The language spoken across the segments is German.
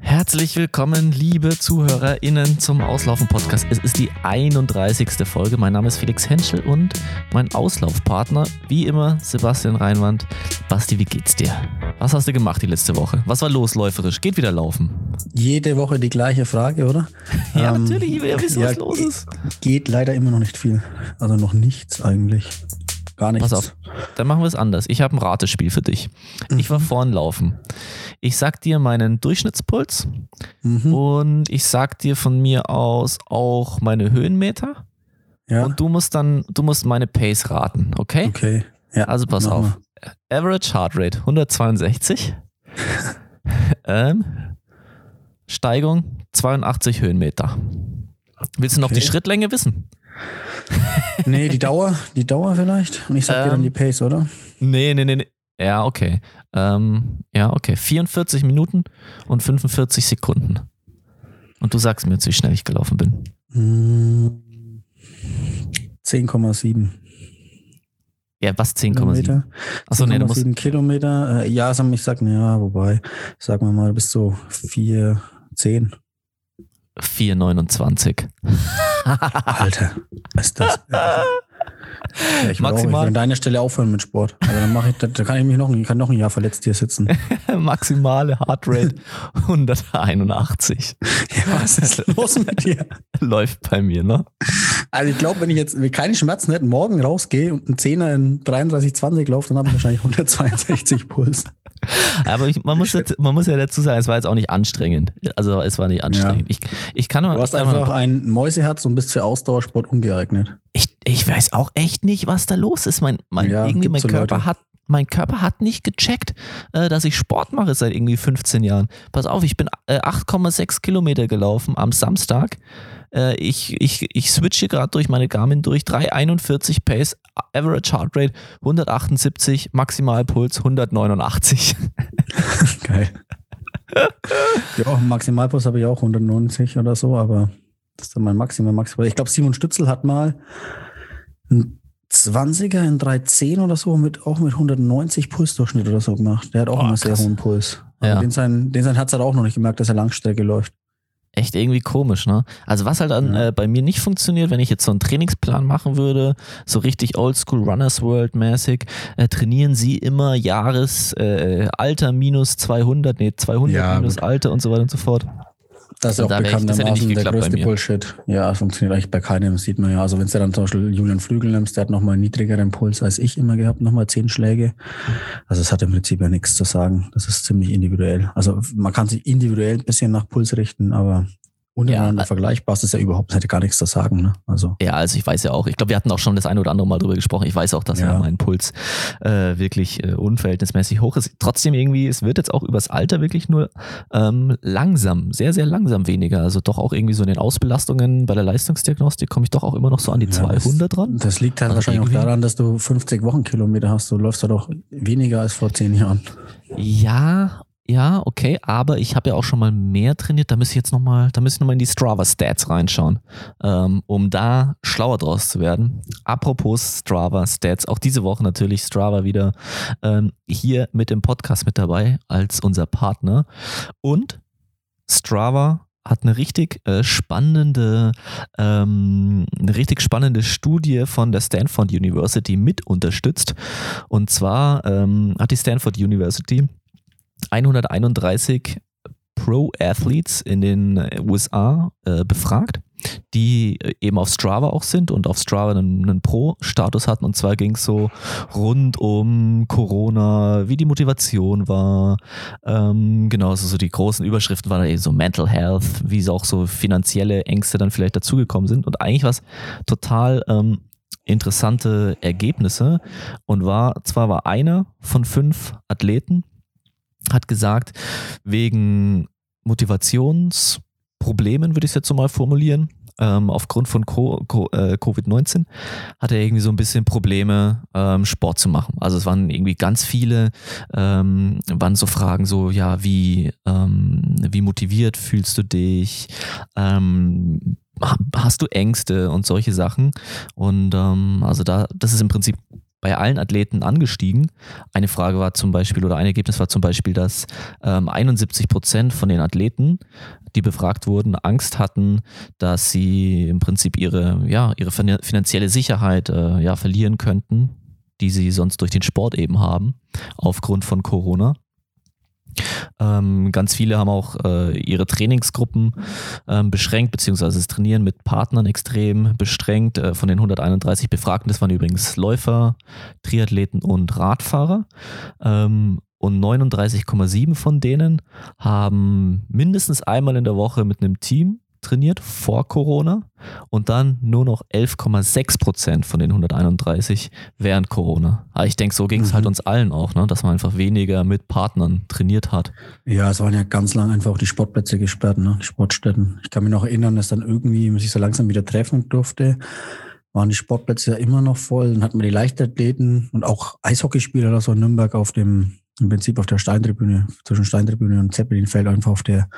Herzlich willkommen, liebe ZuhörerInnen, zum Auslaufen-Podcast. Es ist die 31. Folge. Mein Name ist Felix Henschel und mein Auslaufpartner, wie immer, Sebastian Reinwand. Basti, wie geht's dir? Was hast du gemacht die letzte Woche? Was war los läuferisch? Geht wieder laufen? Jede Woche die gleiche Frage, oder? Ja, ähm, natürlich, wir wissen, ja, was los ist. Geht leider immer noch nicht viel. Also noch nichts eigentlich. Gar nichts. Pass auf, dann machen wir es anders. Ich habe ein Ratespiel für dich. Mhm. Ich war vorn laufen. Ich sag dir meinen Durchschnittspuls mhm. und ich sag dir von mir aus auch meine Höhenmeter. Ja. Und du musst dann, du musst meine Pace raten, okay? Okay. Ja. Also pass auf. Mal. Average Heart Rate 162. ähm, Steigung 82 Höhenmeter. Willst du okay. noch die Schrittlänge wissen? nee, die Dauer, die Dauer vielleicht. Und ich sag ähm, dir dann die ähm, Pace, oder? Nee, nee, nee, nee. Ja, okay. Ähm, ja, okay. 44 Minuten und 45 Sekunden. Und du sagst mir jetzt, wie schnell ich gelaufen bin. 10,7. Ja, was 10,7? Achso, nee, du musst. Kilometer. Äh, ja, ich sag, ja, wobei, sagen wir mal, bis so 4, 10. 4,29. Alter, was ist das? Ja, ich Maximal. Auch, ich an deiner Stelle aufhören mit Sport. Also dann mache ich, da, da, kann ich mich noch, ich kann noch ein Jahr verletzt hier sitzen. Maximale Heartrate 181. Ja, was ist los mit dir? Läuft bei mir, ne? Also ich glaube, wenn ich jetzt keine Schmerzen hätte, morgen rausgehe und einen Zehner in 33,20 laufe, dann habe ich wahrscheinlich 162 Puls. Aber ich, man, muss jetzt, man muss ja dazu sagen, es war jetzt auch nicht anstrengend. Also es war nicht anstrengend. Ja. Ich, ich kann du hast einfach ein Mäuseherz und bist für Ausdauersport ungeeignet. Ich, ich weiß auch echt nicht, was da los ist. Mein, mein, ja, irgendwie mein Körper Leute. hat mein Körper hat nicht gecheckt, äh, dass ich Sport mache seit irgendwie 15 Jahren. Pass auf, ich bin äh, 8,6 Kilometer gelaufen am Samstag. Äh, ich, ich, ich switche gerade durch meine Garmin durch. 3,41 Pace, Average Heart Rate 178, Maximalpuls 189. Geil. ja, Maximalpuls habe ich auch 190 oder so, aber das ist dann mein Maximal, Maximal. Ich glaube, Simon Stützel hat mal ein 20er in 310 oder so, mit, auch mit 190 Pulsdurchschnitt oder so gemacht. Der hat auch oh, einen sehr hohen Puls. Ja. Den sein, den sein Herz hat auch noch nicht gemerkt, dass er Langstrecke läuft. Echt irgendwie komisch, ne? Also was halt dann ja. äh, bei mir nicht funktioniert, wenn ich jetzt so einen Trainingsplan machen würde, so richtig Oldschool Runners World mäßig, äh, trainieren sie immer Jahresalter äh, minus 200, nee 200 ja, minus gut. Alter und so weiter und so fort. Das ist auch da bekanntermaßen der größte Bullshit. Ja, funktioniert eigentlich bei keinem, sieht man ja. Also wenn du dann zum Beispiel Julian Flügel nimmst, der hat nochmal einen niedrigeren Puls als ich immer gehabt, nochmal zehn Schläge. Also es hat im Prinzip ja nichts zu sagen. Das ist ziemlich individuell. Also man kann sich individuell ein bisschen nach Puls richten, aber untereinander ja, vergleichbar ist, ist ja überhaupt, hätte gar nichts zu sagen. Ne? Also. Ja, also ich weiß ja auch, ich glaube, wir hatten auch schon das eine oder andere Mal drüber gesprochen. Ich weiß auch, dass ja. ja mein Puls äh, wirklich äh, unverhältnismäßig hoch ist. Trotzdem irgendwie, es wird jetzt auch übers Alter wirklich nur ähm, langsam, sehr, sehr langsam weniger. Also doch auch irgendwie so in den Ausbelastungen bei der Leistungsdiagnostik komme ich doch auch immer noch so an die ja, 200 das, dran. Das liegt halt also wahrscheinlich auch daran, dass du 50 Wochenkilometer hast. Du läufst da doch weniger als vor zehn Jahren. Ja, ja, okay, aber ich habe ja auch schon mal mehr trainiert. Da müsste ich jetzt nochmal, da müsste ich nochmal in die Strava-Stats reinschauen, ähm, um da schlauer draus zu werden. Apropos Strava-Stats, auch diese Woche natürlich Strava wieder ähm, hier mit dem Podcast mit dabei als unser Partner. Und Strava hat eine richtig äh, spannende, ähm, eine richtig spannende Studie von der Stanford University mit unterstützt. Und zwar ähm, hat die Stanford University 131 Pro-Athletes in den USA äh, befragt, die äh, eben auf Strava auch sind und auf Strava einen, einen Pro-Status hatten. Und zwar ging es so rund um Corona, wie die Motivation war. Ähm, genau, also so die großen Überschriften waren eben so Mental Health, wie auch so finanzielle Ängste dann vielleicht dazugekommen sind. Und eigentlich was total ähm, interessante Ergebnisse. Und war, zwar war einer von fünf Athleten, hat gesagt, wegen Motivationsproblemen, würde ich es jetzt so mal formulieren, ähm, aufgrund von äh, Covid-19 hat er irgendwie so ein bisschen Probleme, ähm, Sport zu machen. Also es waren irgendwie ganz viele, ähm, waren so Fragen so, ja, wie, ähm, wie motiviert fühlst du dich? Ähm, hast du Ängste und solche Sachen? Und ähm, also da, das ist im Prinzip bei allen Athleten angestiegen. Eine Frage war zum Beispiel, oder ein Ergebnis war zum Beispiel, dass ähm, 71 Prozent von den Athleten, die befragt wurden, Angst hatten, dass sie im Prinzip ihre, ja, ihre finanzielle Sicherheit äh, ja, verlieren könnten, die sie sonst durch den Sport eben haben, aufgrund von Corona. Ähm, ganz viele haben auch äh, ihre Trainingsgruppen ähm, beschränkt, beziehungsweise das Trainieren mit Partnern extrem beschränkt. Äh, von den 131 Befragten, das waren übrigens Läufer, Triathleten und Radfahrer. Ähm, und 39,7 von denen haben mindestens einmal in der Woche mit einem Team trainiert vor Corona und dann nur noch 11,6 Prozent von den 131 während Corona. Aber ich denke, so ging es halt mhm. halt uns allen auch, ne? dass man einfach weniger mit Partnern trainiert hat. Ja, es waren ja ganz lang einfach auch die Sportplätze gesperrt, ne? die Sportstätten. Ich kann mich noch erinnern, dass dann irgendwie man sich so langsam wieder treffen durfte waren die Sportplätze ja immer noch voll. Dann hatten wir die Leichtathleten und auch Eishockeyspieler oder so in Nürnberg auf dem im Prinzip auf der Steintribüne, zwischen Steintribüne und Zeppelinfeld einfach auf der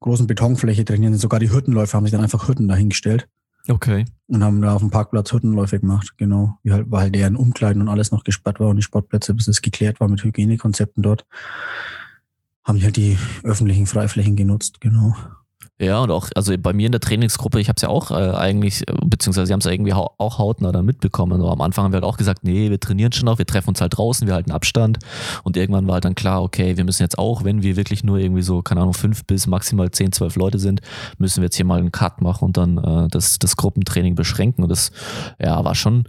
großen Betonfläche trainieren. Sogar die Hürdenläufer haben sich dann einfach Hürden dahingestellt. Okay. Und haben da auf dem Parkplatz Hürdenläufe gemacht, genau. Halt, weil deren Umkleiden und alles noch gesperrt war und die Sportplätze, bis es geklärt war mit Hygienekonzepten dort, haben die halt die öffentlichen Freiflächen genutzt, genau. Ja, und auch, also bei mir in der Trainingsgruppe, ich habe es ja auch äh, eigentlich, beziehungsweise sie haben es ja irgendwie auch hautnah dann mitbekommen. Also am Anfang haben wir halt auch gesagt, nee, wir trainieren schon noch, wir treffen uns halt draußen, wir halten Abstand. Und irgendwann war halt dann klar, okay, wir müssen jetzt auch, wenn wir wirklich nur irgendwie so, keine Ahnung, fünf bis maximal zehn, zwölf Leute sind, müssen wir jetzt hier mal einen Cut machen und dann äh, das, das Gruppentraining beschränken. Und das, ja, war schon,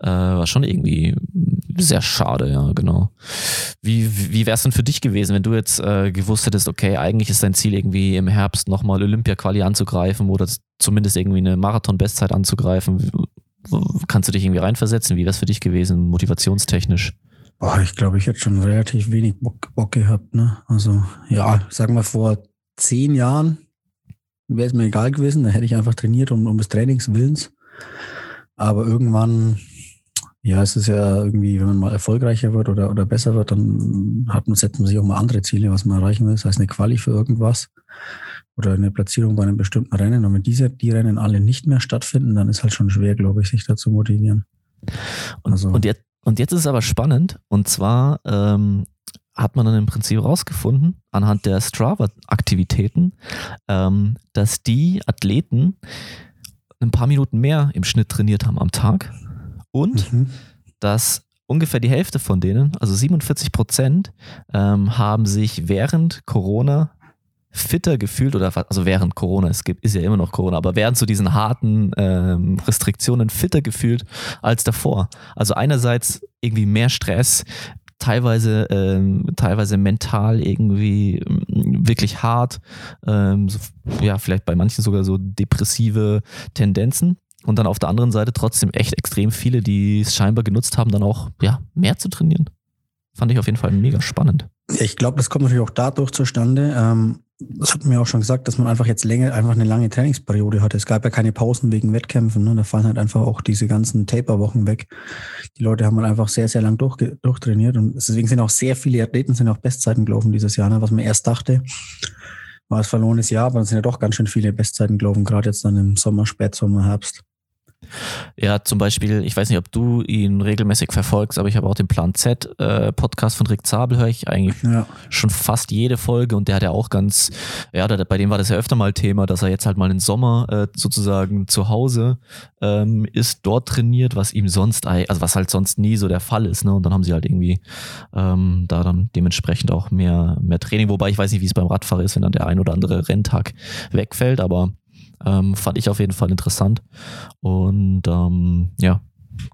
äh, war schon irgendwie sehr schade, ja, genau. Wie, wie wäre es denn für dich gewesen, wenn du jetzt äh, gewusst hättest, okay, eigentlich ist dein Ziel irgendwie im Herbst nochmal Olympia-Quali anzugreifen oder zumindest irgendwie eine Marathon-Bestzeit anzugreifen? Kannst du dich irgendwie reinversetzen? Wie wäre es für dich gewesen, motivationstechnisch? Boah, ich glaube, ich hätte schon relativ wenig Bock, Bock gehabt. Ne? Also, ja, sagen wir vor zehn Jahren wäre es mir egal gewesen. Da hätte ich einfach trainiert um, um des Trainings Willens. Aber irgendwann ja, es ist ja irgendwie, wenn man mal erfolgreicher wird oder, oder besser wird, dann hat man, setzt man sich auch mal andere Ziele, was man erreichen will. Das heißt eine Quali für irgendwas oder eine Platzierung bei einem bestimmten Rennen. Und wenn diese, die Rennen alle nicht mehr stattfinden, dann ist halt schon schwer, glaube ich, sich dazu motivieren. Und, also, und, jetzt, und jetzt ist es aber spannend. Und zwar ähm, hat man dann im Prinzip rausgefunden, anhand der Strava-Aktivitäten, ähm, dass die Athleten ein paar Minuten mehr im Schnitt trainiert haben am Tag und mhm. dass ungefähr die Hälfte von denen, also 47 Prozent, ähm, haben sich während Corona fitter gefühlt oder also während Corona, es gibt, ist ja immer noch Corona, aber während zu so diesen harten ähm, Restriktionen fitter gefühlt als davor. Also einerseits irgendwie mehr Stress, teilweise ähm, teilweise mental irgendwie ähm, wirklich hart, ähm, so, ja vielleicht bei manchen sogar so depressive Tendenzen und dann auf der anderen Seite trotzdem echt extrem viele, die es scheinbar genutzt haben, dann auch ja, mehr zu trainieren. Fand ich auf jeden Fall mega spannend. Ich glaube, das kommt natürlich auch dadurch zustande. Ähm, das hat mir auch schon gesagt, dass man einfach jetzt länger, einfach eine lange Trainingsperiode hatte. Es gab ja keine Pausen wegen Wettkämpfen. Ne? Da fallen halt einfach auch diese ganzen Taper-Wochen weg. Die Leute haben halt einfach sehr, sehr lang durch, durchtrainiert. Und deswegen sind auch sehr viele Athleten sind auch Bestzeiten gelaufen dieses Jahr. Ne? Was man erst dachte, war es verlorenes Jahr, aber dann sind ja doch ganz schön viele Bestzeiten gelaufen, gerade jetzt dann im Sommer, Spätsommer, Herbst. Ja, zum Beispiel, ich weiß nicht, ob du ihn regelmäßig verfolgst, aber ich habe auch den Plan Z äh, Podcast von Rick Zabel, höre ich eigentlich ja. schon fast jede Folge und der hat ja auch ganz, ja, der, bei dem war das ja öfter mal Thema, dass er jetzt halt mal im Sommer äh, sozusagen zu Hause ähm, ist, dort trainiert, was ihm sonst, also was halt sonst nie so der Fall ist, ne? Und dann haben sie halt irgendwie ähm, da dann dementsprechend auch mehr, mehr Training, wobei ich weiß nicht, wie es beim Radfahrer ist, wenn dann der ein oder andere Renntag wegfällt, aber ähm, fand ich auf jeden Fall interessant. Und ähm, ja,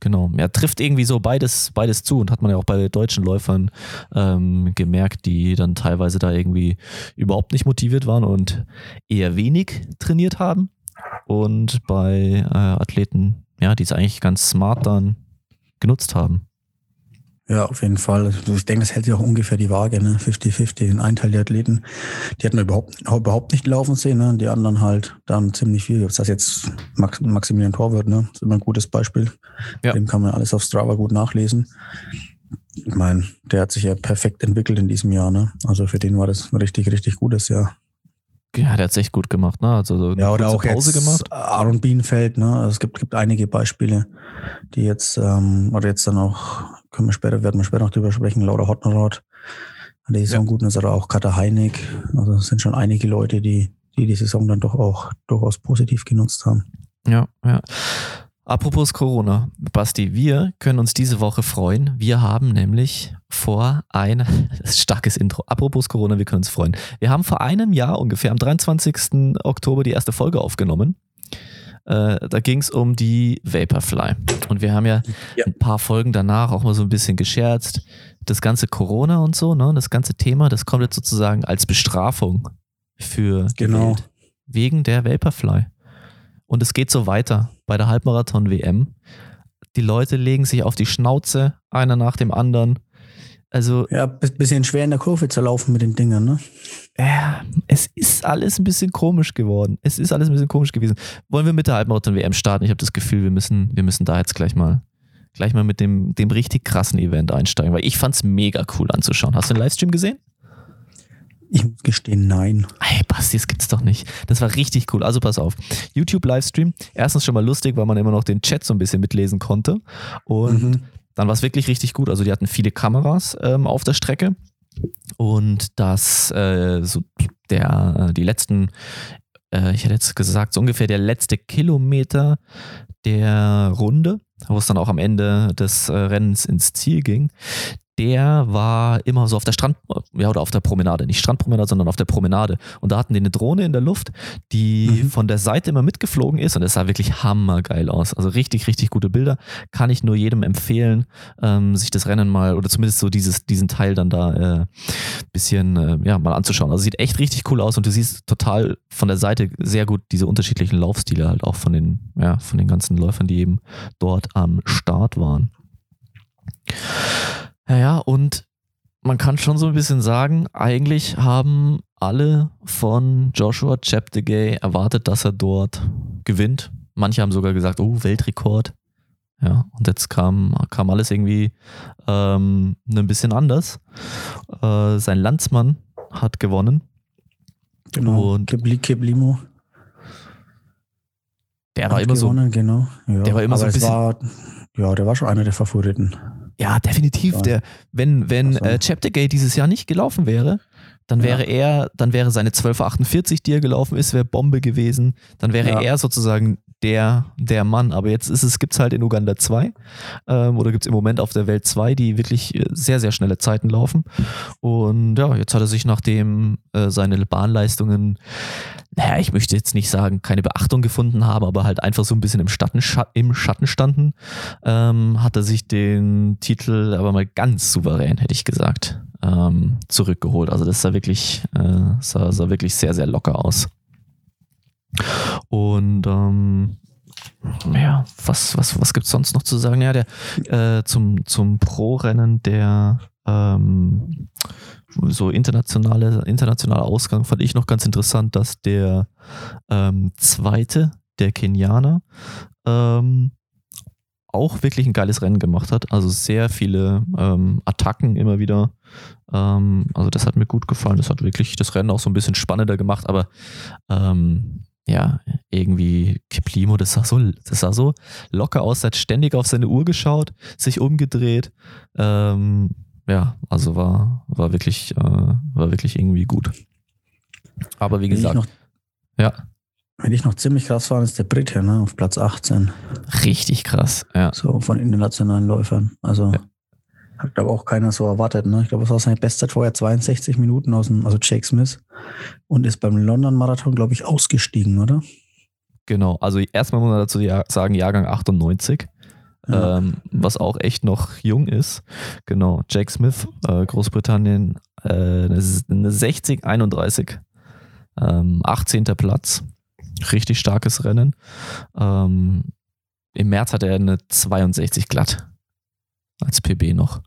genau. Er trifft irgendwie so beides, beides zu und hat man ja auch bei deutschen Läufern ähm, gemerkt, die dann teilweise da irgendwie überhaupt nicht motiviert waren und eher wenig trainiert haben. Und bei äh, Athleten, ja, die es eigentlich ganz smart dann genutzt haben. Ja, auf jeden Fall. Also ich denke, das hält sich auch ungefähr die Waage, ne? 50-50. Den einen Teil der Athleten, die hatten wir überhaupt, überhaupt nicht laufen sehen, ne? Die anderen halt dann ziemlich viel. Das heißt jetzt Max, Maximilian Torwart, ne? Das ist immer ein gutes Beispiel. Ja. Dem kann man alles auf Strava gut nachlesen. Ich meine, der hat sich ja perfekt entwickelt in diesem Jahr, ne? Also für den war das ein richtig, richtig gutes Jahr. Ja, der hat es echt gut gemacht, ne? Also so ja, oder auch Pause jetzt gemacht. Aaron Bienenfeld, ne? Also es gibt, gibt einige Beispiele, die jetzt, ähm, oder jetzt dann auch, können wir später, werden wir später noch drüber sprechen, Laura Hottenrod, die Saison ja. gut ist, oder auch Kater Heinig. Also es sind schon einige Leute, die, die die Saison dann doch auch durchaus positiv genutzt haben. Ja, ja. Apropos Corona, Basti, wir können uns diese Woche freuen. Wir haben nämlich vor ein starkes Intro. Apropos Corona, wir können uns freuen. Wir haben vor einem Jahr ungefähr am 23. Oktober die erste Folge aufgenommen. Äh, da ging es um die Vaporfly. Und wir haben ja, ja, ein paar Folgen danach auch mal so ein bisschen gescherzt. Das ganze Corona und so, ne, das ganze Thema, das kommt jetzt sozusagen als Bestrafung für genau. Gewählt, wegen der Vaporfly. Und es geht so weiter bei der Halbmarathon-WM. Die Leute legen sich auf die Schnauze, einer nach dem anderen. Also. Ja, bisschen schwer in der Kurve zu laufen mit den Dingern, ne? Ja, es ist alles ein bisschen komisch geworden. Es ist alles ein bisschen komisch gewesen. Wollen wir mit der Halbmarathon-WM starten? Ich habe das Gefühl, wir müssen, wir müssen da jetzt gleich mal, gleich mal mit dem, dem richtig krassen Event einsteigen, weil ich fand es mega cool anzuschauen. Hast du den Livestream gesehen? Ich muss gestehen, nein. Ey, Basti, das gibt's doch nicht. Das war richtig cool. Also pass auf. YouTube-Livestream. Erstens schon mal lustig, weil man immer noch den Chat so ein bisschen mitlesen konnte. Und mhm. Dann war es wirklich richtig gut. Also die hatten viele Kameras ähm, auf der Strecke. Und das, äh, so der, äh, die letzten, äh, ich hätte jetzt gesagt, so ungefähr der letzte Kilometer der Runde, wo es dann auch am Ende des äh, Rennens ins Ziel ging, der war immer so auf der Strand, ja, oder auf der Promenade, nicht Strandpromenade, sondern auf der Promenade. Und da hatten die eine Drohne in der Luft, die mhm. von der Seite immer mitgeflogen ist und es sah wirklich hammergeil aus. Also richtig, richtig gute Bilder. Kann ich nur jedem empfehlen, ähm, sich das Rennen mal oder zumindest so dieses, diesen Teil dann da äh, bisschen, äh, ja, mal anzuschauen. Also sieht echt richtig cool aus und du siehst total von der Seite sehr gut diese unterschiedlichen Laufstile halt auch von den, ja, von den ganzen Läufern, die eben dort am Start waren. Ja, ja, und man kann schon so ein bisschen sagen, eigentlich haben alle von Joshua Cheptegei erwartet, dass er dort gewinnt. Manche haben sogar gesagt, oh, Weltrekord. Ja, und jetzt kam, kam alles irgendwie ähm, ein bisschen anders. Äh, sein Landsmann hat gewonnen. Genau, und Kibli, Kiblimo. Der war immer gewonnen, so. Genau. Ja, der war immer so ein bisschen. War, ja, der war schon einer der Favoriten. Ja, definitiv. Der, wenn wenn also. äh, Chaptergate dieses Jahr nicht gelaufen wäre, dann wäre ja. er, dann wäre seine 1248, die er gelaufen ist, wäre Bombe gewesen. Dann wäre ja. er sozusagen der, der Mann. Aber jetzt ist es, gibt es halt in Uganda zwei ähm, oder gibt es im Moment auf der Welt zwei, die wirklich äh, sehr, sehr schnelle Zeiten laufen. Und ja, jetzt hat er sich nachdem äh, seine Bahnleistungen, naja, ich möchte jetzt nicht sagen, keine Beachtung gefunden haben, aber halt einfach so ein bisschen im, Schatten, im Schatten standen, ähm, hat er sich den Titel aber mal ganz souverän, hätte ich gesagt, ähm, zurückgeholt. Also das sah wirklich, äh, sah, sah wirklich sehr, sehr locker aus. Und ähm, ja, was, was, was gibt es sonst noch zu sagen? Ja, der äh, zum, zum Pro-Rennen der ähm, so internationale, internationale Ausgang fand ich noch ganz interessant, dass der ähm, zweite, der Kenianer, ähm, auch wirklich ein geiles Rennen gemacht hat. Also sehr viele ähm, Attacken immer wieder. Ähm, also das hat mir gut gefallen. Das hat wirklich das Rennen auch so ein bisschen spannender gemacht, aber ähm, ja, irgendwie Kiplimo, das sah so, das sah so locker aus, hat ständig auf seine Uhr geschaut, sich umgedreht. Ähm, ja, also war, war wirklich, äh, war wirklich irgendwie gut. Aber wie gesagt, noch, ja. Wenn ich noch ziemlich krass war, ist der Brite, ne, auf Platz 18. Richtig krass, ja. So von internationalen Läufern. Also ja. Hat, glaube auch keiner so erwartet, ne? Ich glaube, es war seine Bestzeit vorher 62 Minuten aus dem, also Jake Smith und ist beim London-Marathon, glaube ich, ausgestiegen, oder? Genau, also erstmal muss man dazu sagen, Jahrgang 98. Ja. Ähm, was auch echt noch jung ist. Genau, Jake Smith, äh, Großbritannien, äh, eine 60-31, ähm, 18. Platz. Richtig starkes Rennen. Ähm, Im März hat er eine 62 glatt als PB noch.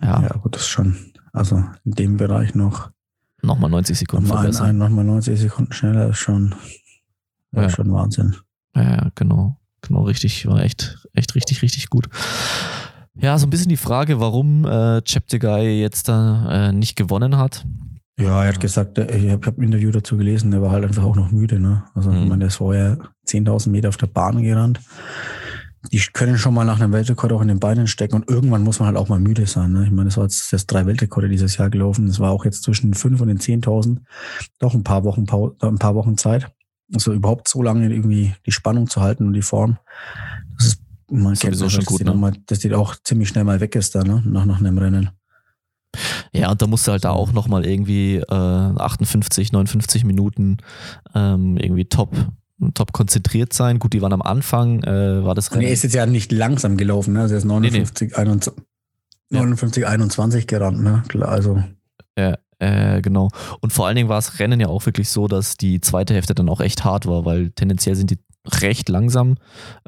Ja, ja gut, das ist schon, also in dem Bereich noch. Nochmal 90 Sekunden nochmal verbessern. Ein, ein, nochmal 90 Sekunden schneller ist schon, ja. schon Wahnsinn. Ja, genau. Genau, richtig, war echt, echt richtig, richtig gut. Ja, so ein bisschen die Frage, warum äh, Cheptegei jetzt da äh, nicht gewonnen hat. Ja, er hat gesagt, äh, ich habe hab ein Interview dazu gelesen, er war halt einfach auch noch müde. Ne? Also, mhm. ich meine, der ist vorher 10.000 Meter auf der Bahn gerannt. Die können schon mal nach einem Weltrekord auch in den Beinen stecken und irgendwann muss man halt auch mal müde sein. Ne? Ich meine, das war jetzt das drei Weltrekorde dieses Jahr gelaufen. Das war auch jetzt zwischen fünf und den 10.000 doch ein paar Wochen, ein paar Wochen Zeit. Also überhaupt so lange irgendwie die Spannung zu halten und die Form. Das ist, man kennt schon dass gut, ne? mal, dass die auch ziemlich schnell mal weg ist da, ne? nach, nach einem Rennen. Ja, und da musst du halt da auch nochmal irgendwie äh, 58, 59 Minuten ähm, irgendwie top, top konzentriert sein. Gut, die waren am Anfang, äh, war das Rennen. Er ist jetzt ja nicht langsam gelaufen, ne? Also er ist 59, nee, nee. 21, 59, ja. 21 gerannt, ne? Also. Ja, äh, genau. Und vor allen Dingen war das Rennen ja auch wirklich so, dass die zweite Hälfte dann auch echt hart war, weil tendenziell sind die recht langsam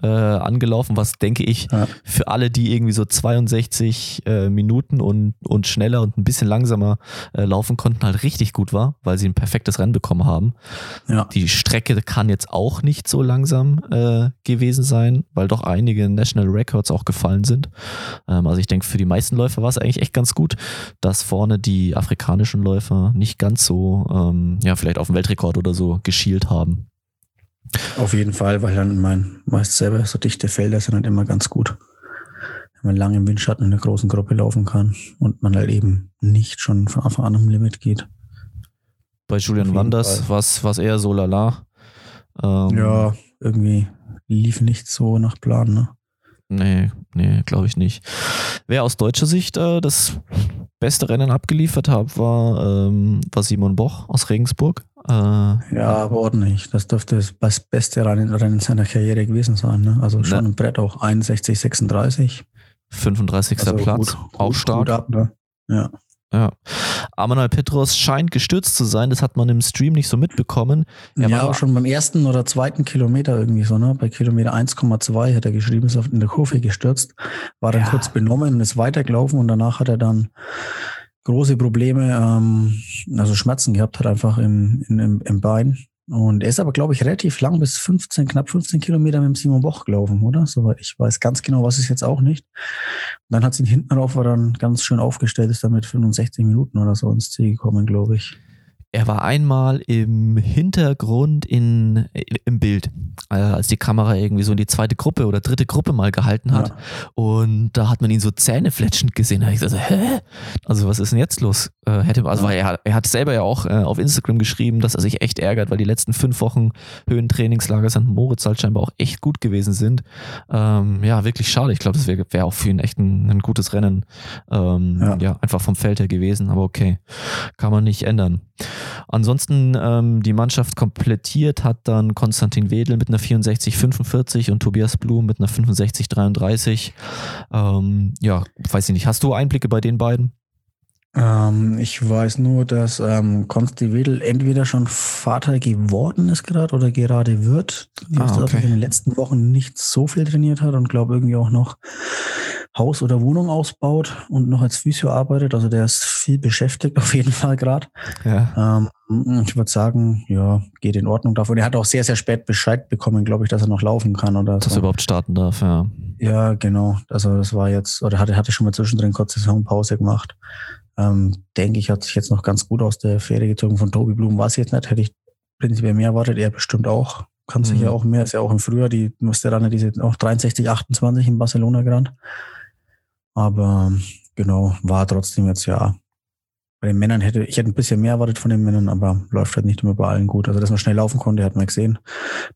äh, angelaufen, was denke ich ja. für alle, die irgendwie so 62 äh, Minuten und, und schneller und ein bisschen langsamer äh, laufen konnten, halt richtig gut war, weil sie ein perfektes Rennen bekommen haben. Ja. Die Strecke kann jetzt auch nicht so langsam äh, gewesen sein, weil doch einige National Records auch gefallen sind. Ähm, also ich denke, für die meisten Läufer war es eigentlich echt ganz gut, dass vorne die afrikanischen Läufer nicht ganz so, ähm, ja, vielleicht auf den Weltrekord oder so geschielt haben. Auf jeden Fall, weil dann mein meist selber so dichte Felder sind halt immer ganz gut. Wenn man lange im Windschatten in einer großen Gruppe laufen kann und man halt eben nicht schon von Anfang an am Limit geht. Bei Julian Wanders war es eher so lala. Ähm, ja, irgendwie lief nicht so nach Plan, ne? Nee, nee, glaube ich nicht. Wer aus deutscher Sicht äh, das beste Rennen abgeliefert hat, war, ähm, war Simon Boch aus Regensburg. Äh, ja, aber ordentlich. Das dürfte das beste Rennen, Rennen seiner Karriere gewesen sein. Ne? Also schon ne. ein Brett auch 61, 36. 35. Also Platz, gut, auch stark. Gut ab, ne? Ja. Ja. Amanal Petros scheint gestürzt zu sein, das hat man im Stream nicht so mitbekommen. Er ja, war schon beim ersten oder zweiten Kilometer irgendwie so, ne? Bei Kilometer 1,2 hat er geschrieben, ist in der Kurve gestürzt, war dann ja. kurz benommen und ist weitergelaufen und danach hat er dann große Probleme, ähm, also Schmerzen gehabt hat einfach im, im, im Bein. Und er ist aber, glaube ich, relativ lang, bis 15, knapp 15 Kilometer mit dem Simon Boch gelaufen, oder? Soweit ich weiß ganz genau, was ist jetzt auch nicht. Und dann hat sie ihn hinten rauf, war dann ganz schön aufgestellt, ist dann mit 65 Minuten oder so ins Ziel gekommen, glaube ich. Er war einmal im Hintergrund in, im Bild, äh, als die Kamera irgendwie so in die zweite Gruppe oder dritte Gruppe mal gehalten hat. Ja. Und da hat man ihn so zähnefletschend gesehen. Da habe ich gesagt, hä? Also was ist denn jetzt los? Äh, hätte, also er, er hat selber ja auch äh, auf Instagram geschrieben, dass er sich echt ärgert, weil die letzten fünf Wochen Höhentrainingslager St. Moritz halt scheinbar auch echt gut gewesen sind. Ähm, ja, wirklich schade. Ich glaube, das wäre wär auch für ihn echt ein, ein gutes Rennen. Ähm, ja. ja, einfach vom Feld her gewesen. Aber okay, kann man nicht ändern. Ansonsten ähm, die Mannschaft komplettiert hat dann Konstantin Wedel mit einer 64,45 und Tobias Blum mit einer 65,33. Ähm, ja, weiß ich nicht. Hast du Einblicke bei den beiden? Ähm, ich weiß nur, dass ähm, Konsti Wedel entweder schon Vater geworden ist gerade oder gerade wird. Ah, okay. in den letzten Wochen nicht so viel trainiert hat und glaube irgendwie auch noch Haus oder Wohnung ausbaut und noch als Physio arbeitet. Also der ist viel beschäftigt auf jeden Fall gerade. Ja. Ähm, ich würde sagen, ja, geht in Ordnung davon. Er hat auch sehr, sehr spät Bescheid bekommen, glaube ich, dass er noch laufen kann oder Dass so. er überhaupt starten darf, ja. Ja, genau. Also das war jetzt, oder hatte, hatte schon mal zwischendrin kurz Saisonpause gemacht. Ähm, denke ich, hat sich jetzt noch ganz gut aus der Fähre gezogen. Von Tobi Blum war es jetzt nicht, hätte ich prinzipiell mehr erwartet, er bestimmt auch. Kann sich mhm. ja auch mehr, ist ja auch im Frühjahr, die musste dann diese auch 63, 28 in Barcelona gerannt. Aber genau, war trotzdem jetzt ja. Bei den Männern hätte ich hätte ein bisschen mehr erwartet von den Männern, aber läuft halt nicht immer bei allen gut. Also, dass man schnell laufen konnte, hat man gesehen.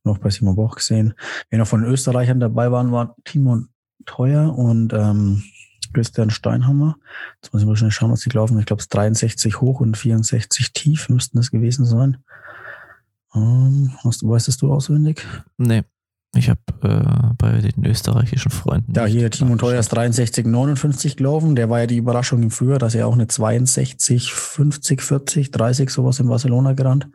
Noch bei Simon Boch gesehen. Wer noch von den Österreichern dabei waren, war Timon Teuer und ähm, Christian Steinhammer. Jetzt muss ich mal schnell schauen, was sie laufen. Ich glaube, es ist 63 hoch und 64 tief müssten das gewesen sein. Ähm, hast, weißt du auswendig? Nee. Ich habe äh, bei den österreichischen Freunden. Ja, hier Timon Teuer ist 63, 59 gelaufen. Der war ja die Überraschung im Frühjahr, dass er auch eine 62, 50, 40, 30 sowas in Barcelona gerannt.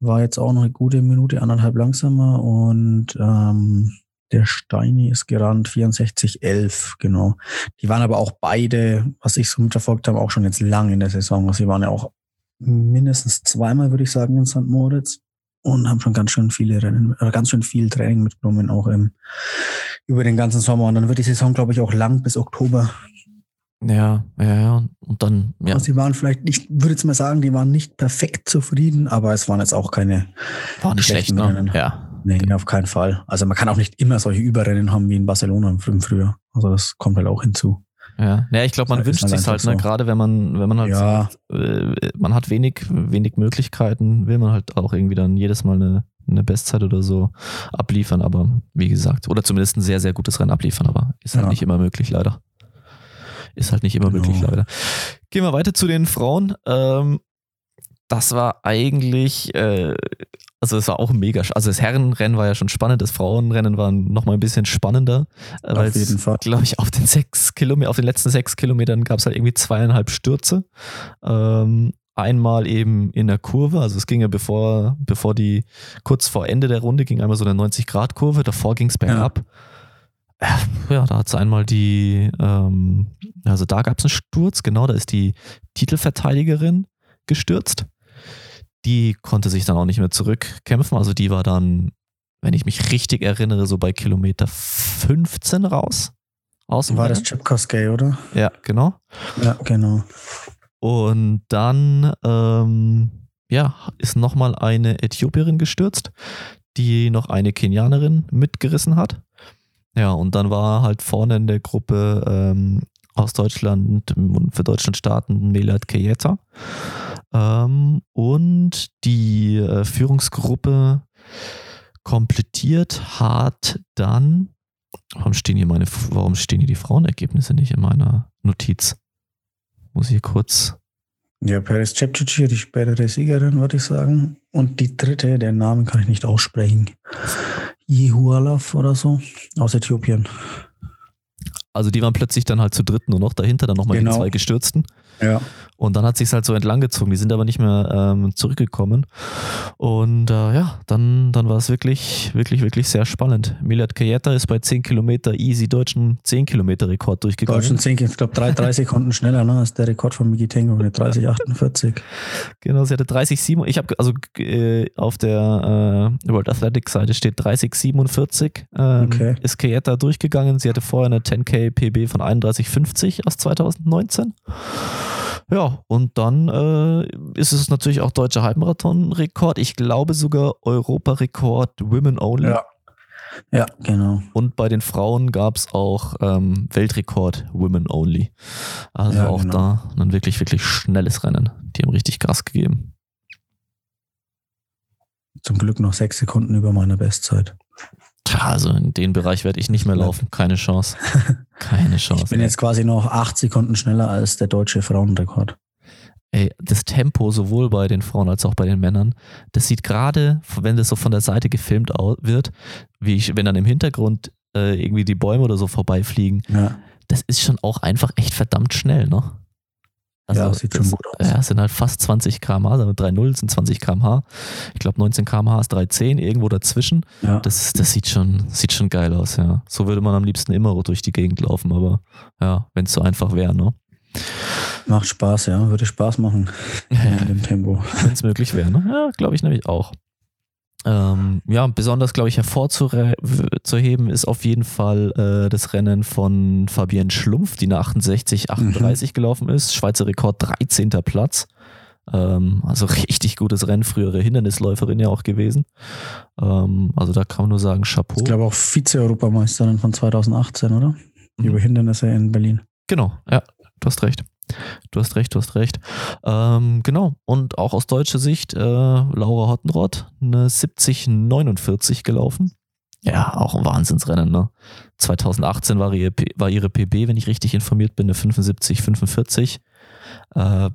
War jetzt auch noch eine gute Minute, anderthalb langsamer. Und ähm, der Steini ist gerannt 64, 11, genau. Die waren aber auch beide, was ich so mitverfolgt habe, auch schon jetzt lang in der Saison. Also sie waren ja auch mindestens zweimal, würde ich sagen, in St. Moritz und haben schon ganz schön viele Rennen, oder ganz schön viel Training mitgenommen, auch im, über den ganzen Sommer. Und dann wird die Saison, glaube ich, auch lang bis Oktober Ja, ja, ja. Und dann, ja. Also sie waren vielleicht nicht, würde jetzt mal sagen, die waren nicht perfekt zufrieden, aber es waren jetzt auch keine. War nicht schlecht, ne? Rennen. Ja. Nee, auf keinen Fall. Also man kann auch nicht immer solche Überrennen haben wie in Barcelona im Frühjahr. Also das kommt halt auch hinzu. Ja, ja ich glaube, man wünscht sich halt, ne? So. gerade wenn man, wenn man halt, ja. äh, man hat wenig, wenig Möglichkeiten, will man halt auch irgendwie dann jedes Mal eine, eine Bestzeit oder so abliefern, aber wie gesagt, oder zumindest ein sehr, sehr gutes Rennen abliefern, aber ist halt ja. nicht immer möglich, leider. Ist halt nicht immer genau. möglich, leider. Gehen wir weiter zu den Frauen. Ähm, das war eigentlich, äh, also es war auch mega, also das Herrenrennen war ja schon spannend, das Frauenrennen war noch mal ein bisschen spannender. Äh, auf jeden Fall. Glaube ich, auf den sechs Kilometer, auf den letzten sechs Kilometern gab es halt irgendwie zweieinhalb Stürze. Ähm, einmal eben in der Kurve, also es ging ja bevor, bevor die, kurz vor Ende der Runde ging einmal so eine 90-Grad-Kurve, davor ging es bergab. Ja. ja, da hat es einmal die, ähm, also da gab es einen Sturz, genau, da ist die Titelverteidigerin gestürzt. Die konnte sich dann auch nicht mehr zurückkämpfen, also die war dann, wenn ich mich richtig erinnere, so bei Kilometer 15 raus. Aus war das Chip Koskei, oder? Ja, genau. Ja, genau. Und dann ähm, ja, ist nochmal eine Äthiopierin gestürzt, die noch eine Kenianerin mitgerissen hat. Ja, und dann war halt vorne in der Gruppe ähm, aus Deutschland und für Deutschland startenden Melat Kejeta. Ähm, und die äh, Führungsgruppe komplettiert hat dann. Warum stehen hier meine, warum stehen hier die Frauenergebnisse nicht in meiner Notiz? Muss ich kurz. Ja, Peres Cepcici, die spätere Siegerin, würde ich sagen. Und die dritte, den Namen kann ich nicht aussprechen. Jehualaf oder so, aus Äthiopien. Also die waren plötzlich dann halt zu dritt nur noch, dahinter dann nochmal genau. die zwei Gestürzten. Ja. Und dann hat sich halt so entlanggezogen. Die sind aber nicht mehr ähm, zurückgekommen. Und äh, ja, dann, dann war es wirklich, wirklich, wirklich sehr spannend. Milad Kayeta ist bei 10 Kilometer easy deutschen 10 Kilometer Rekord durchgegangen. Deutschen 10, ich glaube drei, drei Sekunden schneller ne, als der Rekord von Migi Tengo mit 30, 48. Genau, sie hatte 30, 7. Ich habe also äh, auf der äh, World Athletics Seite steht 30, 47. Ähm, okay. Ist Kayeta durchgegangen. Sie hatte vorher eine 10K PB von 31, 50 aus 2019. Ja, und dann äh, ist es natürlich auch deutscher Halbmarathon-Rekord. Ich glaube sogar Europarekord Women Only. Ja. Ja, genau. Und bei den Frauen gab es auch ähm, Weltrekord Women Only. Also ja, auch genau. da ein wirklich, wirklich schnelles Rennen. Die haben richtig Gas gegeben. Zum Glück noch sechs Sekunden über meiner Bestzeit. Also in den Bereich werde ich nicht mehr laufen. Keine Chance. Keine Chance. Ich bin jetzt quasi noch acht Sekunden schneller als der deutsche Frauenrekord. Ey, das Tempo sowohl bei den Frauen als auch bei den Männern, das sieht gerade, wenn das so von der Seite gefilmt wird, wie ich, wenn dann im Hintergrund äh, irgendwie die Bäume oder so vorbeifliegen, ja. das ist schon auch einfach echt verdammt schnell, ne? Also ja, sieht schon gut aus. Ja, es sind halt fast 20 km/h, also 3,0 sind 20 km/h. Ich glaube 19 km/h ist 3,10, irgendwo dazwischen. Ja. Das, das sieht, schon, sieht schon geil aus, ja. So würde man am liebsten immer durch die Gegend laufen, aber ja, wenn es so einfach wäre, ne? Macht Spaß, ja, würde Spaß machen in dem Tempo. Wenn es möglich wäre, ne? Ja, glaube ich nämlich auch. Ähm, ja, besonders, glaube ich, hervorzuheben ist auf jeden Fall äh, das Rennen von Fabienne Schlumpf, die eine 68, 38 mhm. gelaufen ist. Schweizer Rekord 13. Platz. Ähm, also richtig gutes Rennen, frühere Hindernisläuferin ja auch gewesen. Ähm, also da kann man nur sagen, Chapeau. Ich glaube auch Vize-Europameisterin von 2018, oder? Mhm. Über Hindernisse in Berlin. Genau, ja, du hast recht. Du hast recht, du hast recht. Ähm, genau. Und auch aus deutscher Sicht, äh, Laura Hottenrott, eine 7049 gelaufen. Ja, auch ein Wahnsinnsrennen, ne? 2018 war ihre, war ihre PB, wenn ich richtig informiert bin, eine 7545. Äh,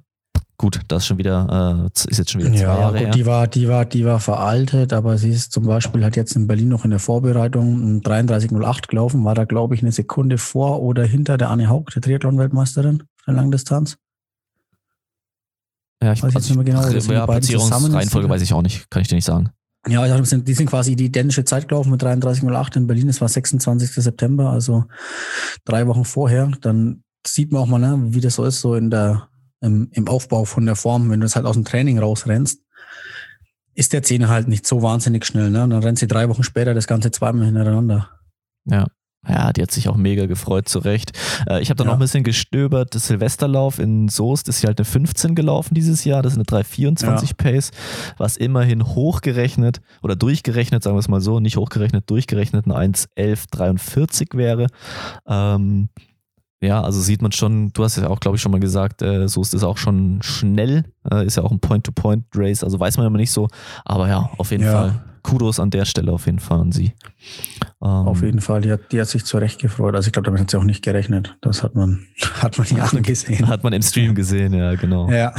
gut, das ist schon wieder, äh, ist jetzt schon wieder zwei ja, Jahre gut, her. Die war, die war, die war veraltet, aber sie ist zum Beispiel hat jetzt in Berlin noch in der Vorbereitung ein 33,08 gelaufen, war da glaube ich eine Sekunde vor oder hinter der Anne Haug, der Triathlon-Weltmeisterin der Langdistanz? Ja, ich weiß jetzt nicht mehr genau. Ja, Platzierungsreihenfolge weiß ich auch nicht, kann ich dir nicht sagen. Ja, die sind, die sind quasi die identische Zeit gelaufen mit 33,08 in Berlin. Es war 26. September, also drei Wochen vorher. Dann sieht man auch mal, ne, wie das so ist, so in der, im, im Aufbau von der Form. Wenn du das halt aus dem Training rausrennst, ist der Zehner halt nicht so wahnsinnig schnell. Ne? Und dann rennt sie drei Wochen später das Ganze zweimal hintereinander. Ja. Ja, die hat sich auch mega gefreut, zu Recht. Äh, ich habe da ja. noch ein bisschen gestöbert. Das Silvesterlauf in Soest ist hier halt eine 15 gelaufen dieses Jahr. Das ist eine 324 ja. Pace, was immerhin hochgerechnet oder durchgerechnet, sagen wir es mal so, nicht hochgerechnet, durchgerechnet eine 1.11.43 wäre. Ähm, ja, also sieht man schon, du hast ja auch, glaube ich, schon mal gesagt, äh, Soest ist auch schon schnell, äh, ist ja auch ein Point-to-Point-Race, also weiß man immer nicht so. Aber ja, auf jeden ja. Fall Kudos an der Stelle auf jeden Fall an sie. Ähm, auf jeden Fall, die hat, die hat sich zu Recht gefreut. Also ich glaube, damit hat sie auch nicht gerechnet. Das hat man, hat man ja gesehen. Hat man im Stream gesehen, ja, genau. Ja.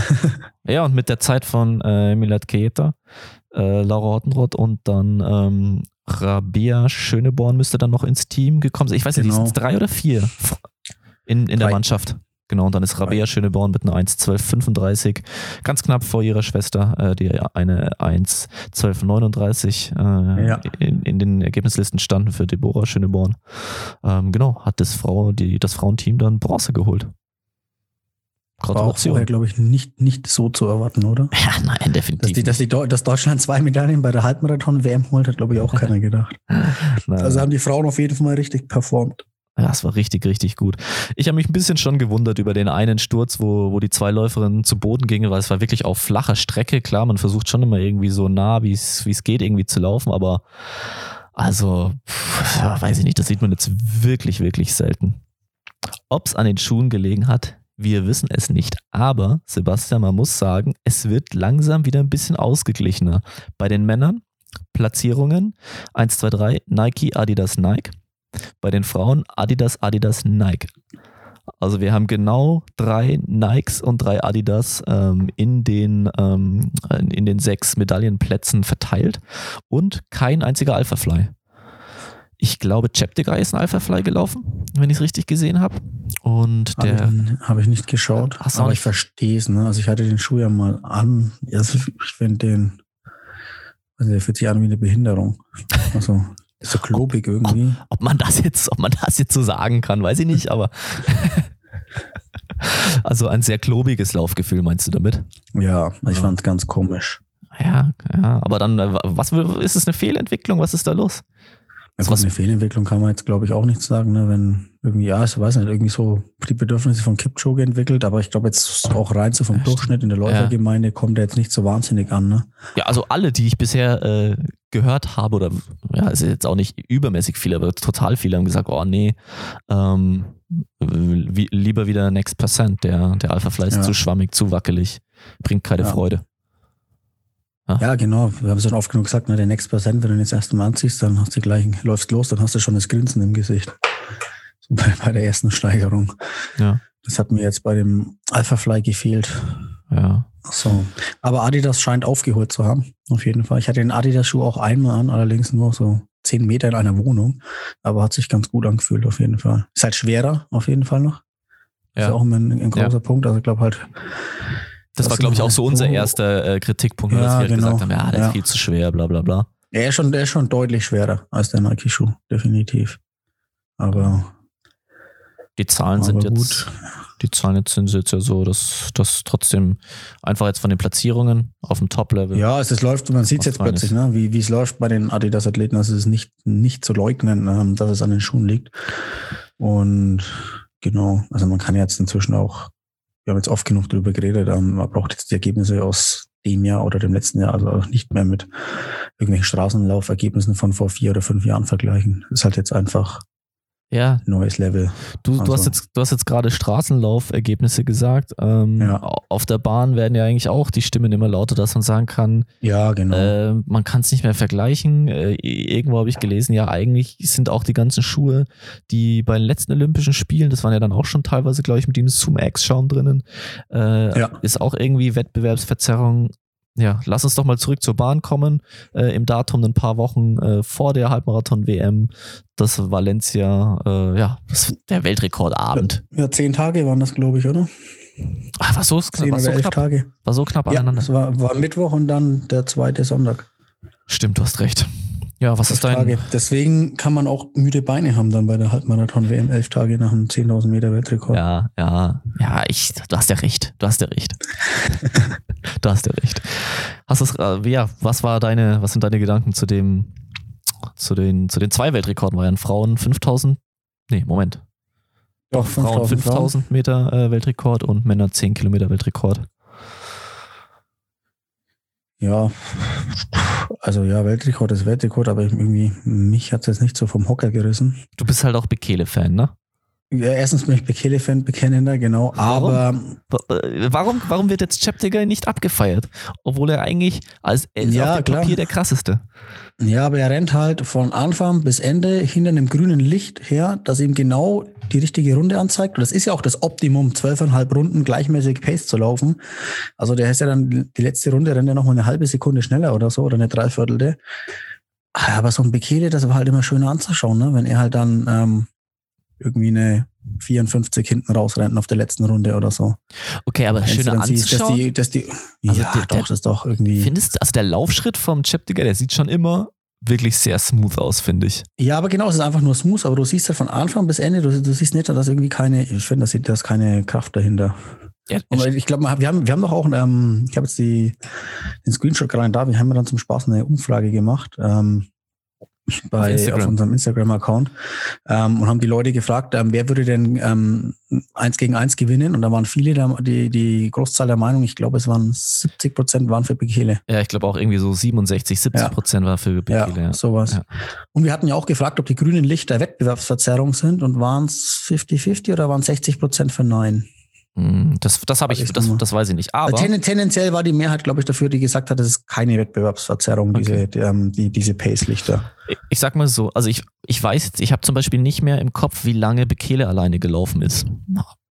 ja, und mit der Zeit von äh, Milad Keeta, äh, Laura Hottenrott und dann ähm, Rabea Schöneborn müsste dann noch ins Team gekommen sein. Ich weiß nicht, genau. die sind drei oder vier in, in der Mannschaft. Genau, und dann ist Rabea Schöneborn mit einer 1,1235 ganz knapp vor ihrer Schwester, äh, die eine 1,1239 äh, ja. in, in, den Ergebnislisten standen für Deborah Schöneborn. Ähm, genau, hat das, Frau, die, das Frauenteam dann Bronze geholt. War auch vorher, glaube ich, nicht, nicht so zu erwarten, oder? Ja, nein, definitiv. Dass, die, dass, die, dass Deutschland zwei Medaillen bei der Halbmarathon-WM holt, hat, glaube ich, auch keiner gedacht. also haben die Frauen auf jeden Fall richtig performt. Ja, es war richtig, richtig gut. Ich habe mich ein bisschen schon gewundert über den einen Sturz, wo, wo die zwei Läuferinnen zu Boden gingen, weil es war wirklich auf flacher Strecke. Klar, man versucht schon immer irgendwie so nah, wie es geht, irgendwie zu laufen, aber also, ja, weiß ich nicht, das sieht man jetzt wirklich, wirklich selten. Ob es an den Schuhen gelegen hat, wir wissen es nicht. Aber, Sebastian, man muss sagen, es wird langsam wieder ein bisschen ausgeglichener. Bei den Männern Platzierungen 1, 2, 3, Nike, Adidas, Nike. Bei den Frauen Adidas, Adidas, Nike. Also wir haben genau drei Nikes und drei Adidas ähm, in, den, ähm, in den sechs Medaillenplätzen verteilt und kein einziger Alphafly. Ich glaube, Cheptegei ist ein Alphafly gelaufen, wenn ich es richtig gesehen habe. Und der. Habe ich, hab ich, nicht geschaut, aber ich verstehe es. Ne? Also ich hatte den Schuh ja mal an. Also ich finde den, also der fühlt sich an wie eine Behinderung. Also ist so klobig irgendwie. Ob, ob, man das jetzt, ob man das jetzt so sagen kann, weiß ich nicht, aber also ein sehr klobiges Laufgefühl meinst du damit? Ja, ich fand es ganz komisch. Ja, ja, aber dann, was ist es eine Fehlentwicklung? Was ist da los? Ja, gut, eine Fehlentwicklung kann man jetzt, glaube ich, auch nicht sagen, ne? wenn irgendwie, ja, ich weiß nicht, irgendwie so die Bedürfnisse von Kipchoge entwickelt, aber ich glaube jetzt auch rein so vom ja, Durchschnitt in der Läufergemeinde ja. kommt der jetzt nicht so wahnsinnig an. Ne? Ja, also alle, die ich bisher äh, gehört habe, oder ja, es ist jetzt auch nicht übermäßig viele, aber total viele haben gesagt, oh nee, ähm, wie, lieber wieder Next Percent, der, der Alpha-Fly ist ja. zu schwammig, zu wackelig, bringt keine Freude. Ja. ja, genau. Wir haben es schon oft genug gesagt, ne, der Next Percent, wenn du den das erste Mal anziehst, dann hast du gleich, läufst los, dann hast du schon das Grinsen im Gesicht. So bei, bei der ersten Steigerung. Ja. Das hat mir jetzt bei dem Alpha Fly gefehlt. Ja. So. Aber Adidas scheint aufgeholt zu haben. Auf jeden Fall. Ich hatte den Adidas-Schuh auch einmal an, allerdings nur so zehn Meter in einer Wohnung. Aber hat sich ganz gut angefühlt, auf jeden Fall. Ist halt schwerer, auf jeden Fall noch. Ja. Ist auch ein, ein großer ja. Punkt. Also ich glaube halt, das, war, glaube ich, auch so unser erster äh, Kritikpunkt, ja, dass wir halt genau. gesagt haben, ja, der ja. ist viel zu schwer, bla bla bla. Er ist schon, der ist schon deutlich schwerer als der Nike-Schuh, definitiv. Aber die Zahlen sind jetzt, gut. die Zahlen jetzt sind jetzt ja so, dass das trotzdem einfach jetzt von den Platzierungen auf dem Top-Level. Ja, es ist, läuft, man sieht es jetzt plötzlich, ne? wie, wie es läuft bei den Adidas-Athleten. Also es ist nicht, nicht zu leugnen, ähm, dass es an den Schuhen liegt. Und genau, also man kann jetzt inzwischen auch wir haben jetzt oft genug darüber geredet, ähm, man braucht jetzt die Ergebnisse aus dem Jahr oder dem letzten Jahr, also auch nicht mehr mit irgendwelchen Straßenlaufergebnissen von vor vier oder fünf Jahren vergleichen. Das ist halt jetzt einfach ja. Neues Level. Du, also. du, hast jetzt, du hast jetzt gerade Straßenlaufergebnisse gesagt. Ähm, ja. Auf der Bahn werden ja eigentlich auch die Stimmen immer lauter, dass man sagen kann, ja, genau. Äh, man kann es nicht mehr vergleichen. Äh, irgendwo habe ich gelesen, ja, eigentlich sind auch die ganzen Schuhe, die bei den letzten Olympischen Spielen, das waren ja dann auch schon teilweise, glaube ich, mit dem Zoom X-Schaum drinnen, äh, ja. ist auch irgendwie Wettbewerbsverzerrung ja, lass uns doch mal zurück zur Bahn kommen. Äh, Im Datum ein paar Wochen äh, vor der Halbmarathon-WM, das Valencia, äh, ja, das der Weltrekordabend. Ja, zehn Tage waren das, glaube ich, oder? Ach, war so, zehn war so elf knapp, Tage. War so knapp aneinander. Ja, es war, war Mittwoch und dann der zweite Sonntag. Stimmt, du hast recht. Ja, was ist dein... Tage. Deswegen kann man auch müde Beine haben dann bei der Halbmarathon-WM, elf Tage nach einem 10.000 Meter Weltrekord. Ja, ja, ja, ich, du hast ja recht, du hast ja recht. du hast ja recht. Hast es, äh, ja, was war deine, was sind deine Gedanken zu dem, zu den, zu den zwei Weltrekorden? Waren Frauen 5000 Nee, Moment. Doch, Frauen 5000 Meter äh, Weltrekord und Männer 10 Kilometer Weltrekord. Ja, also ja, Weltrekord ist Weltrekord, aber irgendwie, mich hat es jetzt nicht so vom Hocker gerissen. Du bist halt auch Bekele-Fan, ne? Ja, erstens bin ich Bekele-Fan, bekennender, genau. Warum? Aber warum, warum wird jetzt Chaptiger nicht abgefeiert? Obwohl er eigentlich als ist ja, auf Papier der krasseste. Ja, aber er rennt halt von Anfang bis Ende hinter einem grünen Licht her, das ihm genau die richtige Runde anzeigt. Und das ist ja auch das Optimum, zwölfeinhalb Runden gleichmäßig Pace zu laufen. Also der ist ja dann, die letzte Runde rennt er noch mal eine halbe Sekunde schneller oder so oder eine Dreiviertelte. Aber so ein Bekele, das war halt immer schöner anzuschauen, ne? wenn er halt dann ähm, irgendwie eine 54 hinten rausrennen auf der letzten Runde oder so. Okay, aber schöner anzuschauen. Siehst, dass die, dass die, also ja, der, doch, das ist doch irgendwie. Findest du, also der Laufschritt vom Chaptiger, der sieht schon immer wirklich sehr smooth aus, finde ich. Ja, aber genau, es ist einfach nur smooth, aber du siehst ja von Anfang bis Ende, du, du siehst nicht, dass irgendwie keine, ich finde, da ist keine Kraft dahinter. Ja, ich, ich glaube, wir haben, wir haben doch auch, ähm, ich habe jetzt die, den Screenshot gerade da, wir haben ja dann zum Spaß eine Umfrage gemacht. Ähm, bei, auf, auf unserem Instagram-Account ähm, und haben die Leute gefragt, ähm, wer würde denn ähm, eins gegen eins gewinnen? Und da waren viele, die, die Großzahl der Meinung, ich glaube, es waren 70 Prozent waren für Bekele. Ja, ich glaube auch irgendwie so 67, 70 Prozent ja. war für Bekele. Ja, ja. sowas. Ja. Und wir hatten ja auch gefragt, ob die grünen Lichter Wettbewerbsverzerrung sind und waren es 50-50 oder waren 60 Prozent für Nein? Hm, das, das habe ich, das, das weiß ich nicht. Aber Ten, tendenziell war die Mehrheit, glaube ich, dafür, die gesagt hat, das ist keine Wettbewerbsverzerrung, okay. diese, ähm, die, diese Pace-Lichter. Ich sag mal so, also ich, ich weiß jetzt, ich habe zum Beispiel nicht mehr im Kopf, wie lange Bekele alleine gelaufen ist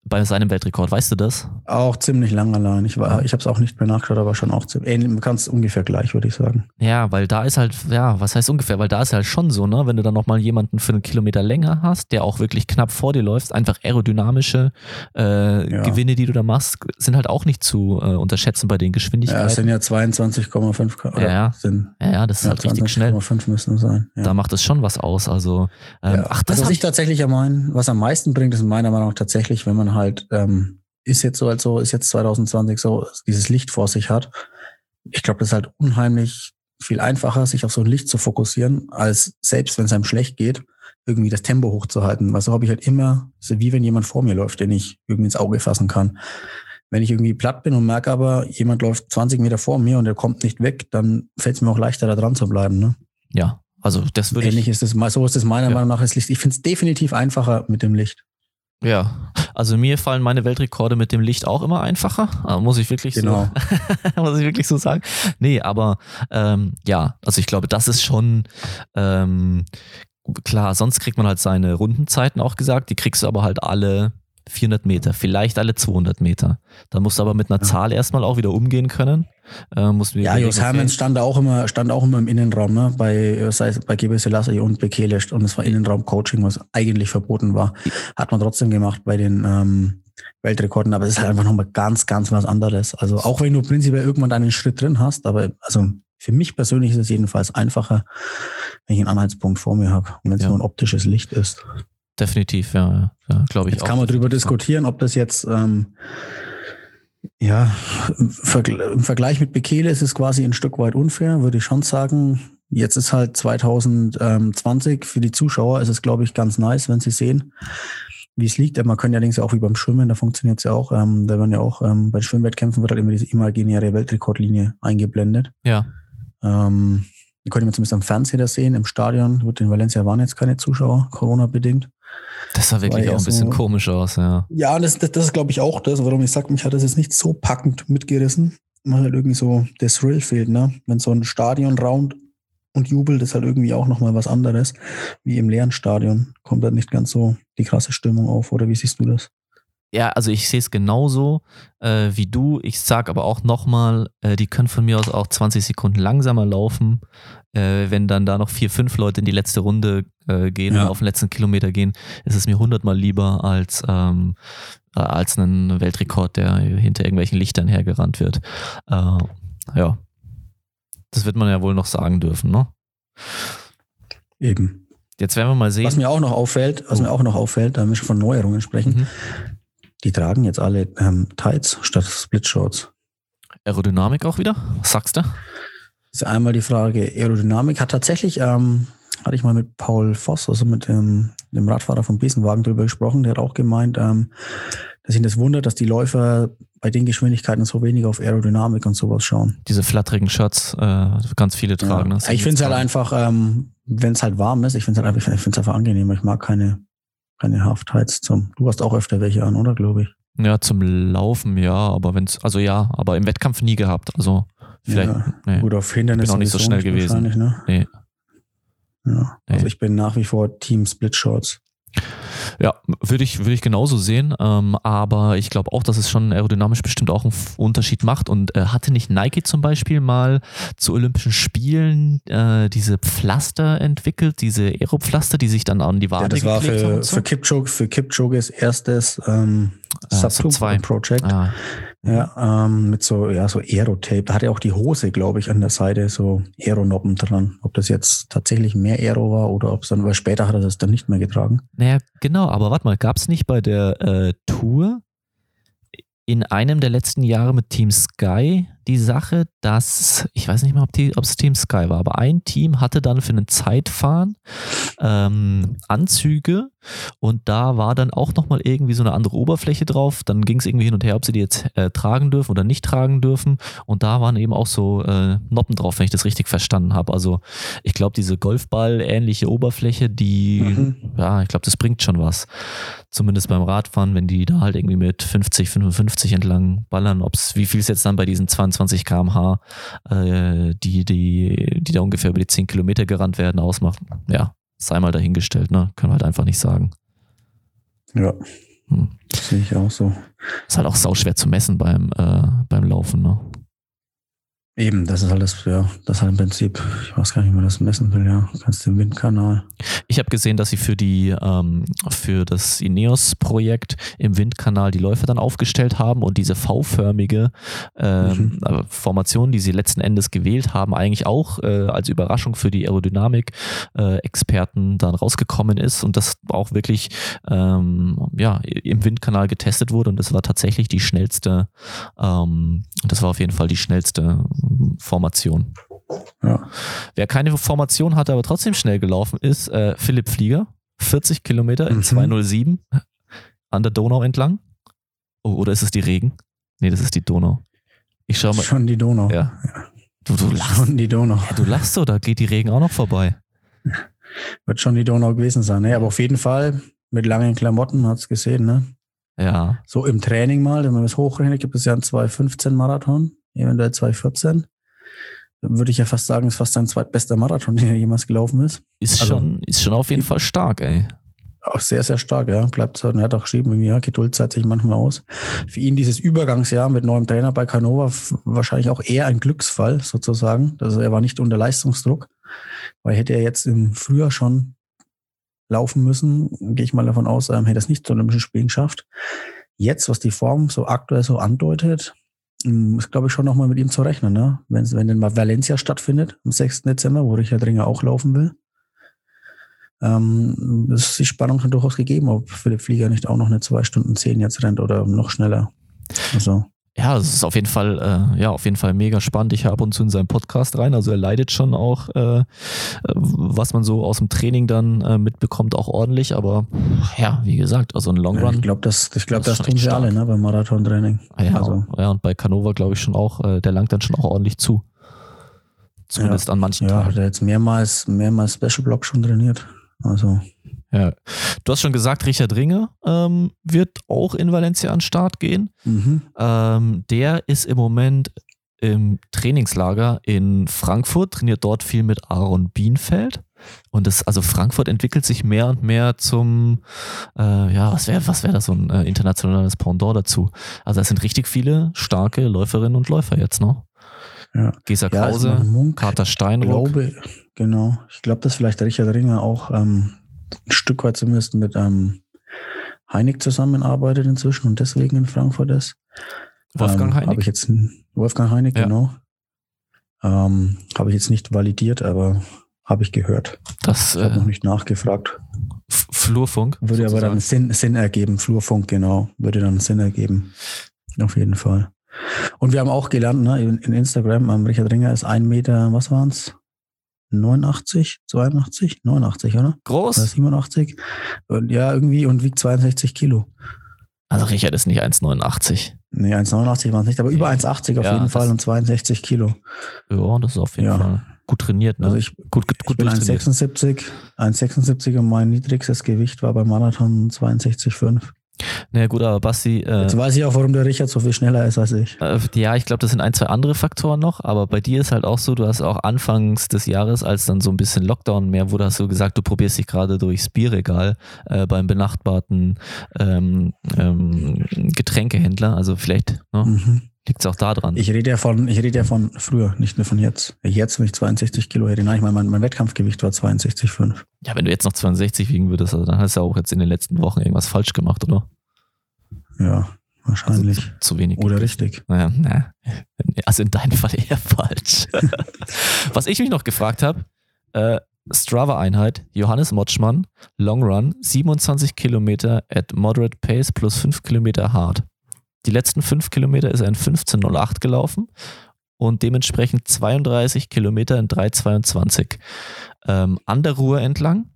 bei seinem Weltrekord. Weißt du das? Auch ziemlich lang allein. Ich, war, ich habe es auch nicht mehr nachgeschaut, aber schon auch ziemlich. Ähnlich, ganz ungefähr gleich, würde ich sagen. Ja, weil da ist halt, ja, was heißt ungefähr? Weil da ist halt schon so, ne, wenn du dann nochmal jemanden für einen Kilometer länger hast, der auch wirklich knapp vor dir läuft, einfach aerodynamische äh, ja. Gewinne, die du da machst, sind halt auch nicht zu äh, unterschätzen bei den Geschwindigkeiten. Ja, es sind ja 22,5 ja, ja. Sind, ja, ja, das ist ja, halt richtig schnell. 5 müssen sein. Ja. Da macht es schon was aus. Also, ähm, ach, das, was ich tatsächlich mein, was am meisten bringt, ist meiner Meinung nach tatsächlich, wenn man halt ähm, ist jetzt so, also ist jetzt 2020 so, dieses Licht vor sich hat. Ich glaube, das ist halt unheimlich viel einfacher, sich auf so ein Licht zu fokussieren, als selbst wenn es einem schlecht geht, irgendwie das Tempo hochzuhalten. Weil so habe ich halt immer, so wie wenn jemand vor mir läuft, den ich irgendwie ins Auge fassen kann. Wenn ich irgendwie platt bin und merke aber, jemand läuft 20 Meter vor mir und der kommt nicht weg, dann fällt es mir auch leichter, da dran zu bleiben. Ne? Ja, also das würde Ähnlich ich. Ist es, so ist es meiner ja. Meinung nach. Ich finde es definitiv einfacher mit dem Licht. Ja, also mir fallen meine Weltrekorde mit dem Licht auch immer einfacher, also muss ich wirklich genau. so, muss ich wirklich so sagen. Nee, aber ähm, ja, also ich glaube, das ist schon ähm, klar. Sonst kriegt man halt seine Rundenzeiten auch gesagt, die kriegst du aber halt alle 400 Meter, vielleicht alle 200 Meter. Da musst du aber mit einer ja. Zahl erstmal auch wieder umgehen können. Äh, ja, Jos Hermans stand auch immer, stand auch immer im Innenraum, ne? bei, sei es bei GB Selassie und Bekele und es war Innenraum-Coaching, was eigentlich verboten war. Hat man trotzdem gemacht bei den ähm, Weltrekorden, aber es ist halt einfach nochmal ganz, ganz was anderes. Also auch wenn du prinzipiell irgendwann deinen Schritt drin hast, aber also für mich persönlich ist es jedenfalls einfacher, wenn ich einen Anhaltspunkt vor mir habe und wenn es ja. nur ein optisches Licht ist. Definitiv, ja, ja glaube ich jetzt auch. Kann man darüber diskutieren, ob das jetzt ähm, ja, im Vergleich mit Bekele ist es quasi ein Stück weit unfair, würde ich schon sagen. Jetzt ist halt 2020 für die Zuschauer ist es, glaube ich, ganz nice, wenn sie sehen, wie es liegt. Man kann ja allerdings auch wie beim Schwimmen, da funktioniert es ja auch. Ähm, da werden ja auch ähm, bei Schwimmwettkämpfen wird halt immer diese imaginäre Weltrekordlinie eingeblendet. Ja. Ähm, die konnte man zumindest am Fernseher das sehen. Im Stadion, gut, in Valencia waren jetzt keine Zuschauer, Corona-bedingt. Das sah wirklich auch ein bisschen so, komisch aus, ja. Ja, das, das, das ist, glaube ich, auch das, warum ich sage, mich hat das jetzt nicht so packend mitgerissen. Man halt irgendwie so der Thrill fehlt, ne? Wenn so ein Stadion raunt und jubelt, ist halt irgendwie auch nochmal was anderes. Wie im leeren Stadion. Kommt halt nicht ganz so die krasse Stimmung auf, oder wie siehst du das? Ja, also ich sehe es genauso äh, wie du. Ich sag aber auch nochmal, äh, die können von mir aus auch 20 Sekunden langsamer laufen. Äh, wenn dann da noch vier, fünf Leute in die letzte Runde äh, gehen ja. und auf den letzten Kilometer gehen, ist es mir hundertmal lieber als, ähm, äh, als einen Weltrekord, der hinter irgendwelchen Lichtern hergerannt wird. Äh, ja, das wird man ja wohl noch sagen dürfen, ne? Eben. Jetzt werden wir mal sehen. Was mir auch noch auffällt, was oh. mir auch noch auffällt, da müssen wir von Neuerungen sprechen. Mhm die tragen jetzt alle ähm, Tights statt Splitshorts. Aerodynamik auch wieder? Was sagst du? Das ist einmal die Frage. Aerodynamik hat tatsächlich, ähm, hatte ich mal mit Paul Voss, also mit dem, dem Radfahrer vom Besenwagen drüber gesprochen. Der hat auch gemeint, ähm, dass ihn das wundert, dass die Läufer bei den Geschwindigkeiten so wenig auf Aerodynamik und sowas schauen. Diese flatterigen Shirts, äh, ganz viele tragen. Ja. Das ich finde es halt einfach, ähm, wenn es halt warm ist, ich finde es halt einfach, ich finde es einfach angenehmer. Ich mag keine, keine Haftheits zum. Du hast auch öfter welche an, oder glaube ich? Ja, zum Laufen ja, aber wenn's, also ja, aber im Wettkampf nie gehabt. Also vielleicht. Ja, nee. Gut, auf Hindernis bin auch nicht so schnell gewesen. Ne? Nee. Ja, also ich bin nach wie vor Team Split Shorts. Ja, würde ich, würde ich genauso sehen. Ähm, aber ich glaube auch, dass es schon aerodynamisch bestimmt auch einen Unterschied macht. Und äh, hatte nicht Nike zum Beispiel mal zu Olympischen Spielen äh, diese Pflaster entwickelt, diese Aeropflaster, die sich dann an die Wade ja, das war für, so? für Kipchoge, für Kipchoges erstes ähm, äh, Sub-2-Project. Ah. Ja, ähm, mit so, ja, so Aero-Tape. Da hat er auch die Hose, glaube ich, an der Seite so Aero-Noppen dran. Ob das jetzt tatsächlich mehr Aero war oder ob es dann, weil später hat er das dann nicht mehr getragen. Naja, genau, aber warte mal, gab es nicht bei der äh, Tour in einem der letzten Jahre mit Team Sky die Sache, dass, ich weiß nicht mal, ob es Team Sky war, aber ein Team hatte dann für einen Zeitfahren ähm, Anzüge und da war dann auch nochmal irgendwie so eine andere Oberfläche drauf. Dann ging es irgendwie hin und her, ob sie die jetzt äh, tragen dürfen oder nicht tragen dürfen. Und da waren eben auch so äh, Noppen drauf, wenn ich das richtig verstanden habe. Also ich glaube, diese Golfball-ähnliche Oberfläche, die, mhm. ja, ich glaube, das bringt schon was zumindest beim Radfahren, wenn die da halt irgendwie mit 50, 55 entlang ballern, ob es, wie viel es jetzt dann bei diesen 22 km/h, äh, die, die, die da ungefähr über die 10 Kilometer gerannt werden, ausmacht. Ja, sei mal dahingestellt, ne? Können wir halt einfach nicht sagen. Ja. Hm. Sehe ich auch so. Ist halt auch sauschwer zu messen beim, äh, beim Laufen, ne? Eben, das ist alles, ja, das ist halt im Prinzip, ich weiß gar nicht, wie man das messen will, ja, kannst du den Windkanal. Ich habe gesehen, dass sie für die, ähm, für das Ineos-Projekt im Windkanal die Läufe dann aufgestellt haben und diese V-förmige ähm, mhm. Äh, Formation, die sie letzten Endes gewählt haben, eigentlich auch äh, als Überraschung für die Aerodynamik-Experten äh, dann rausgekommen ist und das auch wirklich ähm, ja, im Windkanal getestet wurde und das war tatsächlich die schnellste, ähm, das war auf jeden Fall die schnellste Formation. Ja. Wer keine Formation hatte, aber trotzdem schnell gelaufen ist, äh, Philipp Flieger. 40 Kilometer in mhm. 207 an der Donau entlang. Oh, oder ist es die Regen? Nee, das ist die Donau. Ich schau mal. Schon die Donau. Ja. Du, du lachst. Schon die Donau. Ja, du lachst so, da geht die Regen auch noch vorbei. Wird schon die Donau gewesen sein, ne? Aber auf jeden Fall mit langen Klamotten, hat es gesehen, ne? Ja. So im Training mal, wenn man das hochrechnet, gibt es ja einen 215 Marathon eventuell 214. Dann würde ich ja fast sagen, ist fast sein zweitbester Marathon, der jemals gelaufen ist. Ist, also, schon, ist schon auf jeden Fall stark, ey. Auch sehr, sehr stark, ja. Bleibt so, er hat auch geschrieben, ja, Geduld zahlt sich manchmal aus. Für ihn dieses Übergangsjahr mit neuem Trainer bei Canova wahrscheinlich auch eher ein Glücksfall sozusagen. Also er war nicht unter Leistungsdruck, weil hätte er jetzt im Frühjahr schon laufen müssen, gehe ich mal davon aus, ähm, hätte er es nicht zu Olympischen Spielen geschafft. Jetzt, was die Form so aktuell so andeutet, ist, glaube ich, schon nochmal mit ihm zu rechnen, ne? Wenn, wenn denn mal Valencia stattfindet, am 6. Dezember, wo Richard Ringer auch laufen will. Ähm, ist die Spannung schon durchaus gegeben, ob Philipp Flieger nicht auch noch eine 2 Stunden 10 jetzt rennt oder noch schneller. Also. Ja, es ist auf jeden Fall, äh, ja, auf jeden Fall mega spannend. Ich habe ab und zu in seinen Podcast rein. Also er leidet schon auch, äh, was man so aus dem Training dann äh, mitbekommt, auch ordentlich. Aber ja, wie gesagt, also ein Long Run. Ich glaube, das, ich glaube, das, das tun sie alle, ne, beim Marathon-Training. Ja, also. ja, und bei Canova glaube ich schon auch, äh, der langt dann schon auch ordentlich zu. Zumindest ja, an manchen ja, Tagen. Ja, hat er jetzt mehrmals, mehrmals Special Block schon trainiert. Also. Ja. Du hast schon gesagt, Richard Ringe ähm, wird auch in Valencia an den Start gehen. Mhm. Ähm, der ist im Moment im Trainingslager in Frankfurt, trainiert dort viel mit Aaron Bienfeld. Und das, also Frankfurt entwickelt sich mehr und mehr zum, äh, ja, was wäre was wär da so ein äh, internationales Pendant dazu? Also es sind richtig viele starke Läuferinnen und Läufer jetzt noch. Ja. Gesa Krause, ja, Munk, Kater Steinrock. Glaube, genau. Ich glaube, dass vielleicht Richard Ringer auch ähm, ein Stück weit zumindest mit ähm, Heinig zusammenarbeitet inzwischen und deswegen in Frankfurt ist. Wolfgang ähm, Heinig? Habe ich jetzt Wolfgang Heinig, ja. genau. Ähm, habe ich jetzt nicht validiert, aber habe ich gehört. Das ich habe äh, noch nicht nachgefragt. Flurfunk. Würde sozusagen. aber dann Sinn, Sinn ergeben. Flurfunk, genau. Würde dann Sinn ergeben. Auf jeden Fall. Und wir haben auch gelernt, ne, in, in Instagram, ähm, Richard Ringer ist ein Meter, was waren's? 89, 82, 89, oder? Groß? Oder 87. Und ja, irgendwie und wiegt 62 Kilo. Also Richard ist nicht 1,89. Nee, 1,89 war es nicht, aber über 1,80 auf ja, jeden Fall und 62 Kilo. Ja, das ist auf jeden ja. Fall gut trainiert. Ne? Also ich, gut, gut, gut ich bin 1,76, 1,76 und mein niedrigstes Gewicht war beim Marathon 62,5. Naja gut, aber Basti. Äh, Jetzt weiß ich auch, warum der Richard so viel schneller ist als ich. Äh, ja, ich glaube, das sind ein, zwei andere Faktoren noch, aber bei dir ist halt auch so, du hast auch anfangs des Jahres, als dann so ein bisschen Lockdown mehr wurde, hast du gesagt, du probierst dich gerade durchs Bierregal äh, beim benachbarten ähm, ähm, Getränkehändler. Also vielleicht, ne? Mhm. Liegt es auch da dran? Ich rede ja von, ich rede ja von früher, nicht nur von jetzt. Jetzt, wenn ich 62 Kilo hätte. Nein, ich meine, mein, mein Wettkampfgewicht war 62,5. Ja, wenn du jetzt noch 62 wiegen würdest, also dann hast du ja auch jetzt in den letzten Wochen irgendwas falsch gemacht, oder? Ja, wahrscheinlich. Also zu, zu, wenig. Oder richtig. Naja, na. Also in deinem Fall eher falsch. Was ich mich noch gefragt habe, äh, Strava-Einheit, Johannes Motschmann, Long Run, 27 Kilometer at moderate pace plus 5 Kilometer hard. Die letzten fünf Kilometer ist er in 15.08 gelaufen und dementsprechend 32 Kilometer in 3,22. Ähm, an der Ruhr entlang.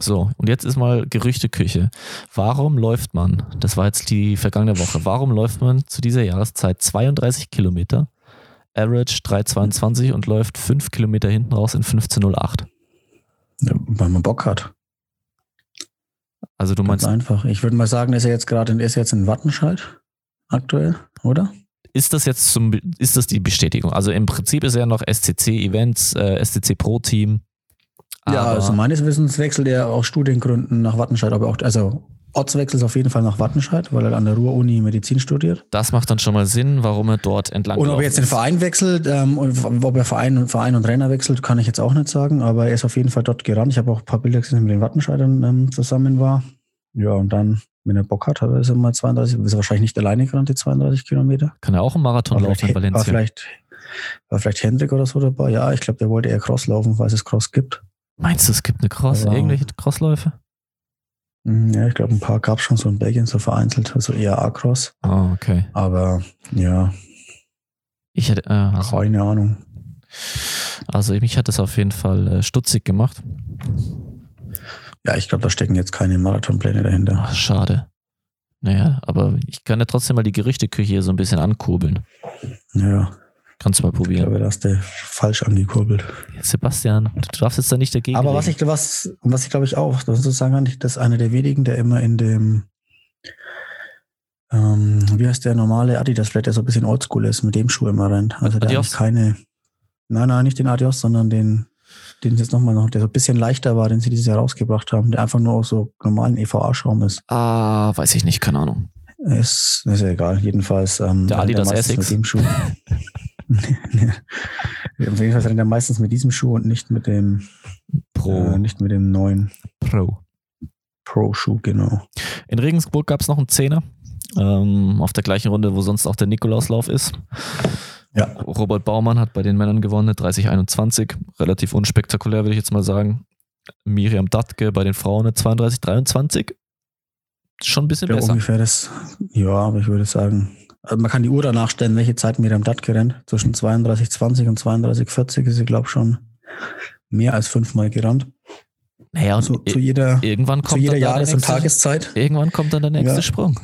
So, und jetzt ist mal Gerüchteküche. Warum läuft man, das war jetzt die vergangene Woche, warum läuft man zu dieser Jahreszeit 32 Kilometer, Average 3,22 und läuft 5 Kilometer hinten raus in 15,08? Ja, weil man Bock hat. Also du meinst. Ganz einfach. Ich würde mal sagen, ist er jetzt gerade, ist jetzt in Wattenscheid aktuell, oder? Ist das jetzt zum, ist das die Bestätigung? Also im Prinzip ist er noch SCC Events, äh, SCC Pro Team. Ja, also meines Wissens wechselt er aus Studiengründen nach Wattenscheid, aber auch, also Ortswechsel ist auf jeden Fall nach Wattenscheid, weil er an der Ruhr-Uni Medizin studiert. Das macht dann schon mal Sinn, warum er dort entlang Und ob er jetzt den Verein wechselt, ähm, ob er Verein, Verein und Trainer wechselt, kann ich jetzt auch nicht sagen, aber er ist auf jeden Fall dort gerannt. Ich habe auch ein paar Bilder gesehen, mit den Wattenscheidern ähm, zusammen war. Ja, und dann wenn er Bock hat, hat er ist mal 32, ist er wahrscheinlich nicht alleine gerannt, die 32 Kilometer. Kann er auch einen Marathon war laufen in Valencia? War vielleicht, war vielleicht Hendrik oder so dabei? Ja, ich glaube, der wollte eher Cross laufen, weil es Cross gibt. Meinst du, es gibt eine Cross? Aber, Irgendwelche Crossläufe? Hm, ja, ich glaube, ein paar gab es schon so in Belgien, so vereinzelt, also eher A-Cross. Ah, oh, okay. Aber ja. Ich hätte, äh, also, keine Ahnung. Also mich hat das auf jeden Fall äh, stutzig gemacht. Ja, ich glaube, da stecken jetzt keine Marathonpläne dahinter. Ach, schade. Naja, aber ich kann ja trotzdem mal die Gerüchteküche hier so ein bisschen ankurbeln. Ja. Kannst du mal probieren. Ich glaube, da hast du falsch angekurbelt. Sebastian, du darfst jetzt da nicht dagegen. Aber was ich, was, was ich glaube ich auch, das ist sagen das ist einer der wenigen, der immer in dem, ähm, wie heißt der normale Adidas, vielleicht der so ein bisschen oldschool ist, mit dem Schuh immer rennt. Also der hat keine, nein, nein, nicht den Adios, sondern den, den jetzt nochmal noch, der so ein bisschen leichter war, den sie dieses Jahr rausgebracht haben, der einfach nur aus so normalen EVA-Schaum ist. Ah, weiß ich nicht, keine Ahnung. Ist, ist ja egal. Jedenfalls. Ähm, der Adidas der Essex. Mit dem Schuh. Auf jeden Fall rennt er meistens mit diesem Schuh und nicht mit dem Pro. Äh, nicht mit dem neuen Pro. Pro-Schuh, genau. In Regensburg gab es noch einen Zehner. Ähm, auf der gleichen Runde, wo sonst auch der Nikolauslauf ist. Ja. Robert Baumann hat bei den Männern gewonnen, 30-21. Relativ unspektakulär, würde ich jetzt mal sagen. Miriam Dattke bei den Frauen 32-23. Schon ein bisschen ja, besser. Ungefähr das, ja, aber ich würde sagen, also man kann die Uhr danach stellen, welche Zeit Miriam Dattke rennt. Zwischen 32-20 und 32-40 ist sie, glaube ich, schon mehr als fünfmal gerannt. Naja, und so, zu jeder, irgendwann kommt zu jeder Jahres- und Tageszeit. Irgendwann kommt dann der nächste ja. Sprung.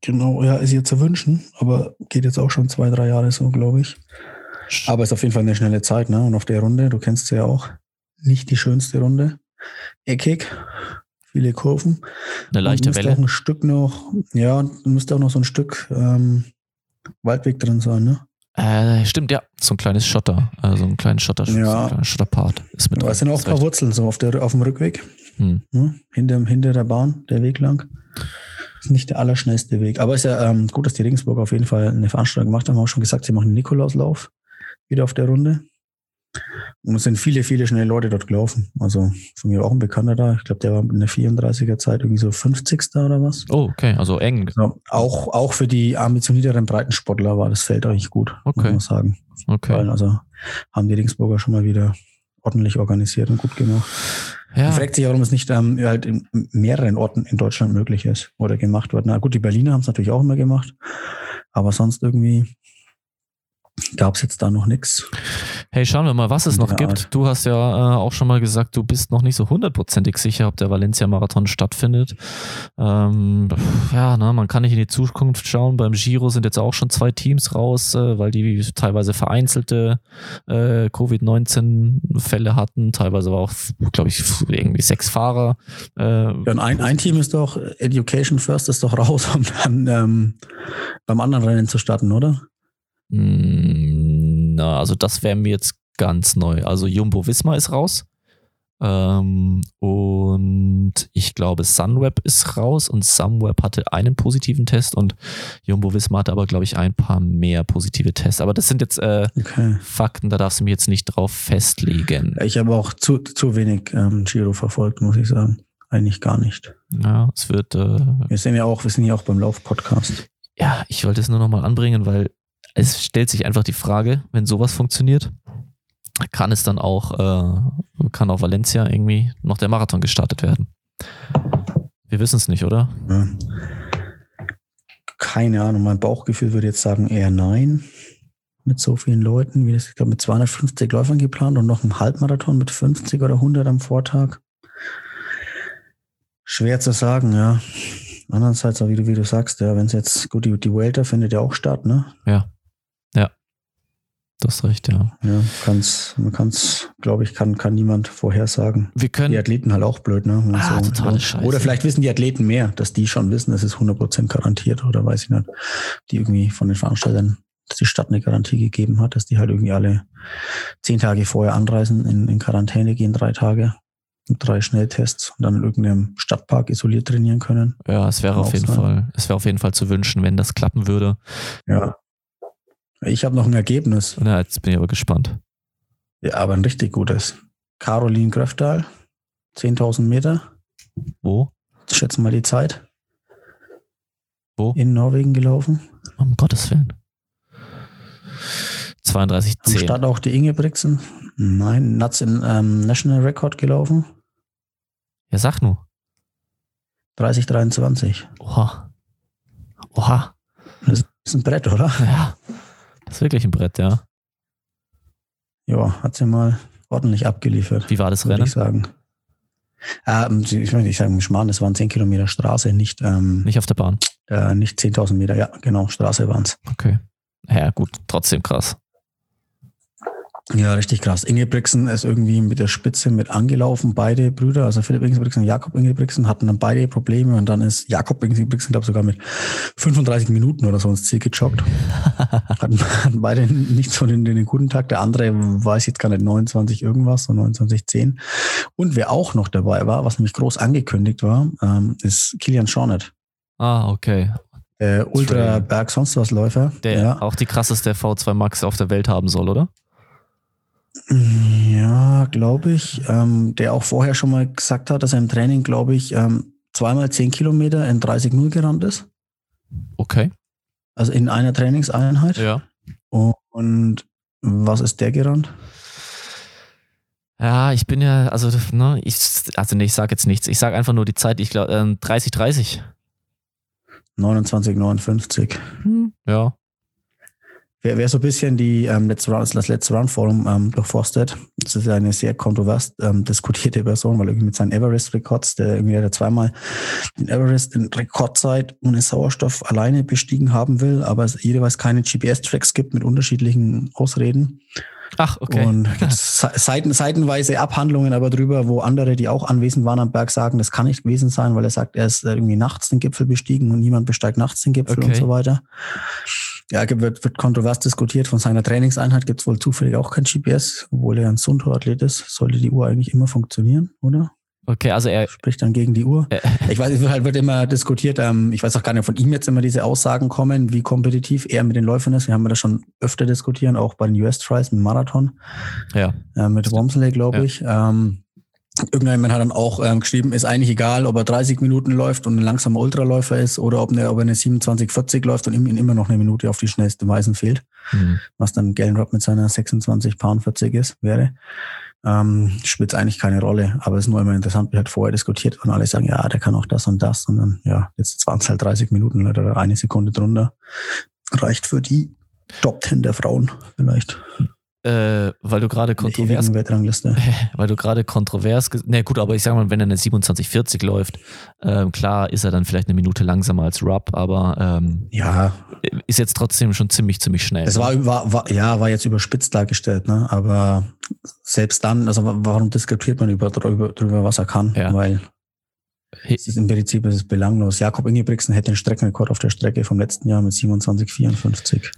Genau, ja, ist ihr zu wünschen, aber geht jetzt auch schon zwei, drei Jahre so, glaube ich. Aber ist auf jeden Fall eine schnelle Zeit, ne? Und auf der Runde, du kennst sie ja auch, nicht die schönste Runde. Eckig, viele Kurven. Eine leichte Welle. auch ein Stück noch, ja, müsste auch noch so ein Stück ähm, Waldweg drin sein, ne? Äh, stimmt, ja. So ein kleines Schotter, also ein kleines Schotter, ja. so ein Schotterpart ist mit. Da sind auch ein paar Wurzeln so auf, der, auf dem Rückweg. Hm. Ne? Hinter, hinter der Bahn, der Weg lang. Ist nicht der allerschnellste Weg. Aber ist ja ähm, gut, dass die Regensburg auf jeden Fall eine Veranstaltung gemacht haben. Haben auch schon gesagt, sie machen den Nikolauslauf wieder auf der Runde. Und es sind viele, viele schnelle Leute dort gelaufen. Also von mir auch ein Bekannter da. Ich glaube, der war in der 34er Zeit irgendwie so 50. oder was. Oh, okay, also eng. Also auch, auch für die ambitionierteren Breitensportler war das Feld eigentlich gut, okay. muss man sagen. Okay. Also haben die Regensburger schon mal wieder ordentlich organisiert und gut gemacht. Ja. Man fragt sich, warum es nicht ähm, halt in mehreren Orten in Deutschland möglich ist oder gemacht wird. Na gut, die Berliner haben es natürlich auch immer gemacht, aber sonst irgendwie gab es jetzt da noch nichts. Hey, schauen wir mal, was es noch gibt. Du hast ja äh, auch schon mal gesagt, du bist noch nicht so hundertprozentig sicher, ob der Valencia-Marathon stattfindet. Ähm, ja, na, man kann nicht in die Zukunft schauen. Beim Giro sind jetzt auch schon zwei Teams raus, äh, weil die teilweise vereinzelte äh, Covid-19-Fälle hatten. Teilweise war auch, glaube ich, irgendwie sechs Fahrer. Äh, ja, und ein, ein Team ist doch, Education First ist doch raus, um dann ähm, beim anderen Rennen zu starten, oder? Hm, na, also das wäre mir jetzt ganz neu. Also Jumbo Visma ist raus. Ähm, und ich glaube, Sunweb ist raus und Sunweb hatte einen positiven Test und Jumbo Visma hatte aber, glaube ich, ein paar mehr positive Tests. Aber das sind jetzt äh, okay. Fakten, da darfst du mir jetzt nicht drauf festlegen. Ich habe auch zu, zu wenig ähm, Giro verfolgt, muss ich sagen. Eigentlich gar nicht. Ja, es wird. Äh, wir sind ja auch, wir sind ja auch beim Lauf-Podcast. Ja, ich wollte es nur nochmal anbringen, weil es stellt sich einfach die Frage, wenn sowas funktioniert, kann es dann auch, äh, kann auch Valencia irgendwie noch der Marathon gestartet werden? Wir wissen es nicht, oder? Ja. Keine Ahnung, mein Bauchgefühl würde jetzt sagen eher nein. Mit so vielen Leuten, wie das, ich glaube, mit 250 Läufern geplant und noch ein Halbmarathon mit 50 oder 100 am Vortag. Schwer zu sagen, ja. Andererseits, wie du, wie du sagst, ja, wenn es jetzt, gut, die, die Welter findet ja auch statt, ne? Ja. Du hast recht, ja. Ja, kann's, man kann es, glaube ich, kann, kann niemand vorhersagen. Wir können. Die Athleten halt auch blöd, ne? Ah, so, totale Scheiße. Oder vielleicht wissen die Athleten mehr, dass die schon wissen, es ist 100% garantiert oder weiß ich nicht. Die irgendwie von den Veranstaltern, dass die Stadt eine Garantie gegeben hat, dass die halt irgendwie alle zehn Tage vorher anreisen, in, in Quarantäne gehen, drei Tage drei Schnelltests und dann in irgendeinem Stadtpark isoliert trainieren können. Ja, es wäre auf jeden. Fall, es wäre auf jeden Fall zu wünschen, wenn das klappen würde. Ja. Ich habe noch ein Ergebnis. Ja, jetzt bin ich aber gespannt. Ja, aber ein richtig gutes. Caroline Gröftal, 10.000 Meter. Wo? Schätzen mal die Zeit. Wo? In Norwegen gelaufen. Um Gottes Willen. 32, 10. Am Start auch die Inge Brixen. Nein, Nuts in ähm, National Record gelaufen. Ja, sag nur. 3023. Oha. Oha. Das ist ein Brett, oder? Ja. Das ist wirklich ein Brett, ja. Ja, hat sie mal ordentlich abgeliefert. Wie war das Rennen? Ich sagen. Ähm, ich meine, ich sage Schmarrn, das waren 10 Kilometer Straße, nicht. Ähm, nicht auf der Bahn. Äh, nicht 10.000 Meter, ja, genau, Straße waren es. Okay. Ja, gut, trotzdem krass. Ja, richtig krass. Inge Brixen ist irgendwie mit der Spitze mit angelaufen. Beide Brüder, also Philipp Ingebrigtsen und Jakob Ingebrigtsen, hatten dann beide Probleme und dann ist Jakob Ingebrigtsen, glaube ich, sogar mit 35 Minuten oder so ins Ziel gejoggt. hatten, hatten beide nicht so den, den guten Tag. Der andere weiß jetzt gar nicht 29 irgendwas, so 29, 10. Und wer auch noch dabei war, was nämlich groß angekündigt war, ähm, ist Kilian Schornet. Ah, okay. Äh, Ultra Berg sonst was Läufer. Der ja. auch die krasseste V2 Max auf der Welt haben soll, oder? Ja, glaube ich. Ähm, der auch vorher schon mal gesagt hat, dass er im Training, glaube ich, ähm, zweimal 10 Kilometer in 30-0 gerannt ist. Okay. Also in einer Trainingseinheit. Ja. Und was ist der gerannt? Ja, ich bin ja, also, ne, ich, also nee, ich sage jetzt nichts. Ich sage einfach nur die Zeit, ich glaube, äh, 30, 30. 29, 59. Hm, ja. Wer, wer so ein bisschen die, ähm, Let's Run, das letzte Run-Forum ähm, durchforstet, das ist eine sehr kontrovers ähm, diskutierte Person, weil irgendwie mit seinen Everest-Rekords, der irgendwie der zweimal den Everest in Rekordzeit ohne Sauerstoff alleine bestiegen haben will, aber es jeweils keine GPS-Tracks gibt mit unterschiedlichen Ausreden. Ach, okay. Und seiten, seitenweise Abhandlungen aber drüber, wo andere, die auch anwesend waren am Berg, sagen, das kann nicht gewesen sein, weil er sagt, er ist irgendwie nachts den Gipfel bestiegen und niemand besteigt nachts den Gipfel okay. und so weiter. Ja, wird, wird kontrovers diskutiert. Von seiner Trainingseinheit gibt es wohl zufällig auch kein GPS, obwohl er ein Sunto-Athlet ist. Sollte die Uhr eigentlich immer funktionieren, oder? Okay, also er spricht dann gegen die Uhr. Ich weiß, es wird halt wird immer diskutiert. Ähm, ich weiß auch gar nicht, von ihm jetzt immer diese Aussagen kommen, wie kompetitiv er mit den Läufern ist. Wir haben das schon öfter diskutieren, auch bei den US Trials mit Marathon. Ja. Äh, mit Womsley, glaube ja. ich. Ähm, Irgendjemand hat dann auch ähm, geschrieben, ist eigentlich egal, ob er 30 Minuten läuft und ein langsamer Ultraläufer ist oder ob, eine, ob er eine 27, 40 läuft und ihm immer noch eine Minute auf die schnellsten Weisen fehlt. Mhm. Was dann Gallenrod mit seiner 26 Pound 40 ist, wäre. Ähm, spielt eigentlich keine Rolle. Aber es ist nur immer interessant, wie halt vorher diskutiert und alle sagen, ja, der kann auch das und das. Und dann, ja, jetzt waren es halt 30 Minuten oder eine Sekunde drunter. Reicht für die Top 10 der Frauen vielleicht. Äh, weil du gerade kontrovers. weil du gerade kontrovers. Na nee, gut, aber ich sag mal, wenn er eine 2740 läuft, ähm, klar ist er dann vielleicht eine Minute langsamer als Rub, aber ähm, ja. ist jetzt trotzdem schon ziemlich, ziemlich schnell. Es war, war, war, ja, war jetzt überspitzt dargestellt, ne? Aber selbst dann, also warum diskutiert man über, darüber, darüber was er kann? Ja. Weil es ist Im Prinzip ist es belanglos. Jakob Ingebrigtsen hätte den Streckenrekord auf der Strecke vom letzten Jahr mit 27,54.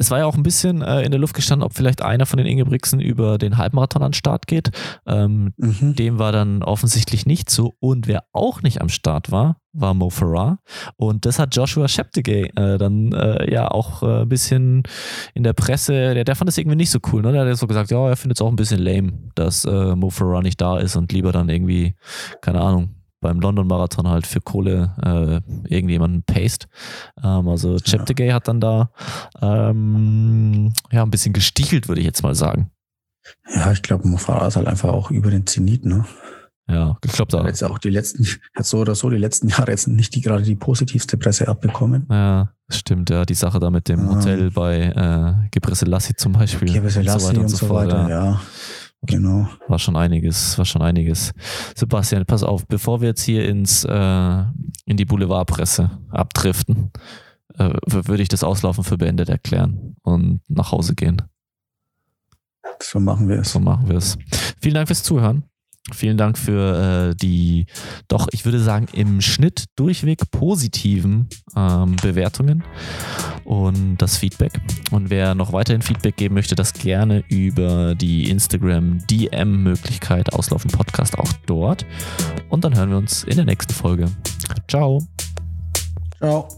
Es war ja auch ein bisschen äh, in der Luft gestanden, ob vielleicht einer von den Ingebrigtsen über den Halbmarathon an den Start geht. Ähm, mhm. Dem war dann offensichtlich nicht so. Und wer auch nicht am Start war, war Mo Farah. Und das hat Joshua Sheptegay äh, dann äh, ja auch äh, ein bisschen in der Presse, der, der fand das irgendwie nicht so cool. Ne? Der hat so gesagt, ja, er findet es auch ein bisschen lame, dass äh, Mo Farah nicht da ist und lieber dann irgendwie, keine Ahnung, beim London-Marathon halt für Kohle äh, irgendjemanden paste. Ähm, also Cheptegei ja. hat dann da ähm, ja ein bisschen gestichelt, würde ich jetzt mal sagen. Ja, ich glaube, Mofara ist halt einfach auch über den Zenit, ne? Ja, ich glaube da. Jetzt auch die letzten, hat so oder so die letzten Jahre jetzt nicht die gerade die positivste Presse abbekommen. Ja, stimmt, ja. Die Sache da mit dem ja. Hotel bei äh, Gebre Selassie zum Beispiel. Gebre Selassie und so weiter, und so weiter ja. ja. Genau. War schon einiges, war schon einiges. Sebastian, pass auf, bevor wir jetzt hier ins, äh, in die Boulevardpresse abdriften, äh, würde ich das Auslaufen für beendet erklären und nach Hause gehen. So machen wir es. So machen wir es. Vielen Dank fürs Zuhören. Vielen Dank für äh, die doch, ich würde sagen, im Schnitt durchweg positiven ähm, Bewertungen und das Feedback. Und wer noch weiterhin Feedback geben möchte, das gerne über die Instagram DM-Möglichkeit Auslaufen Podcast auch dort. Und dann hören wir uns in der nächsten Folge. Ciao. Ciao.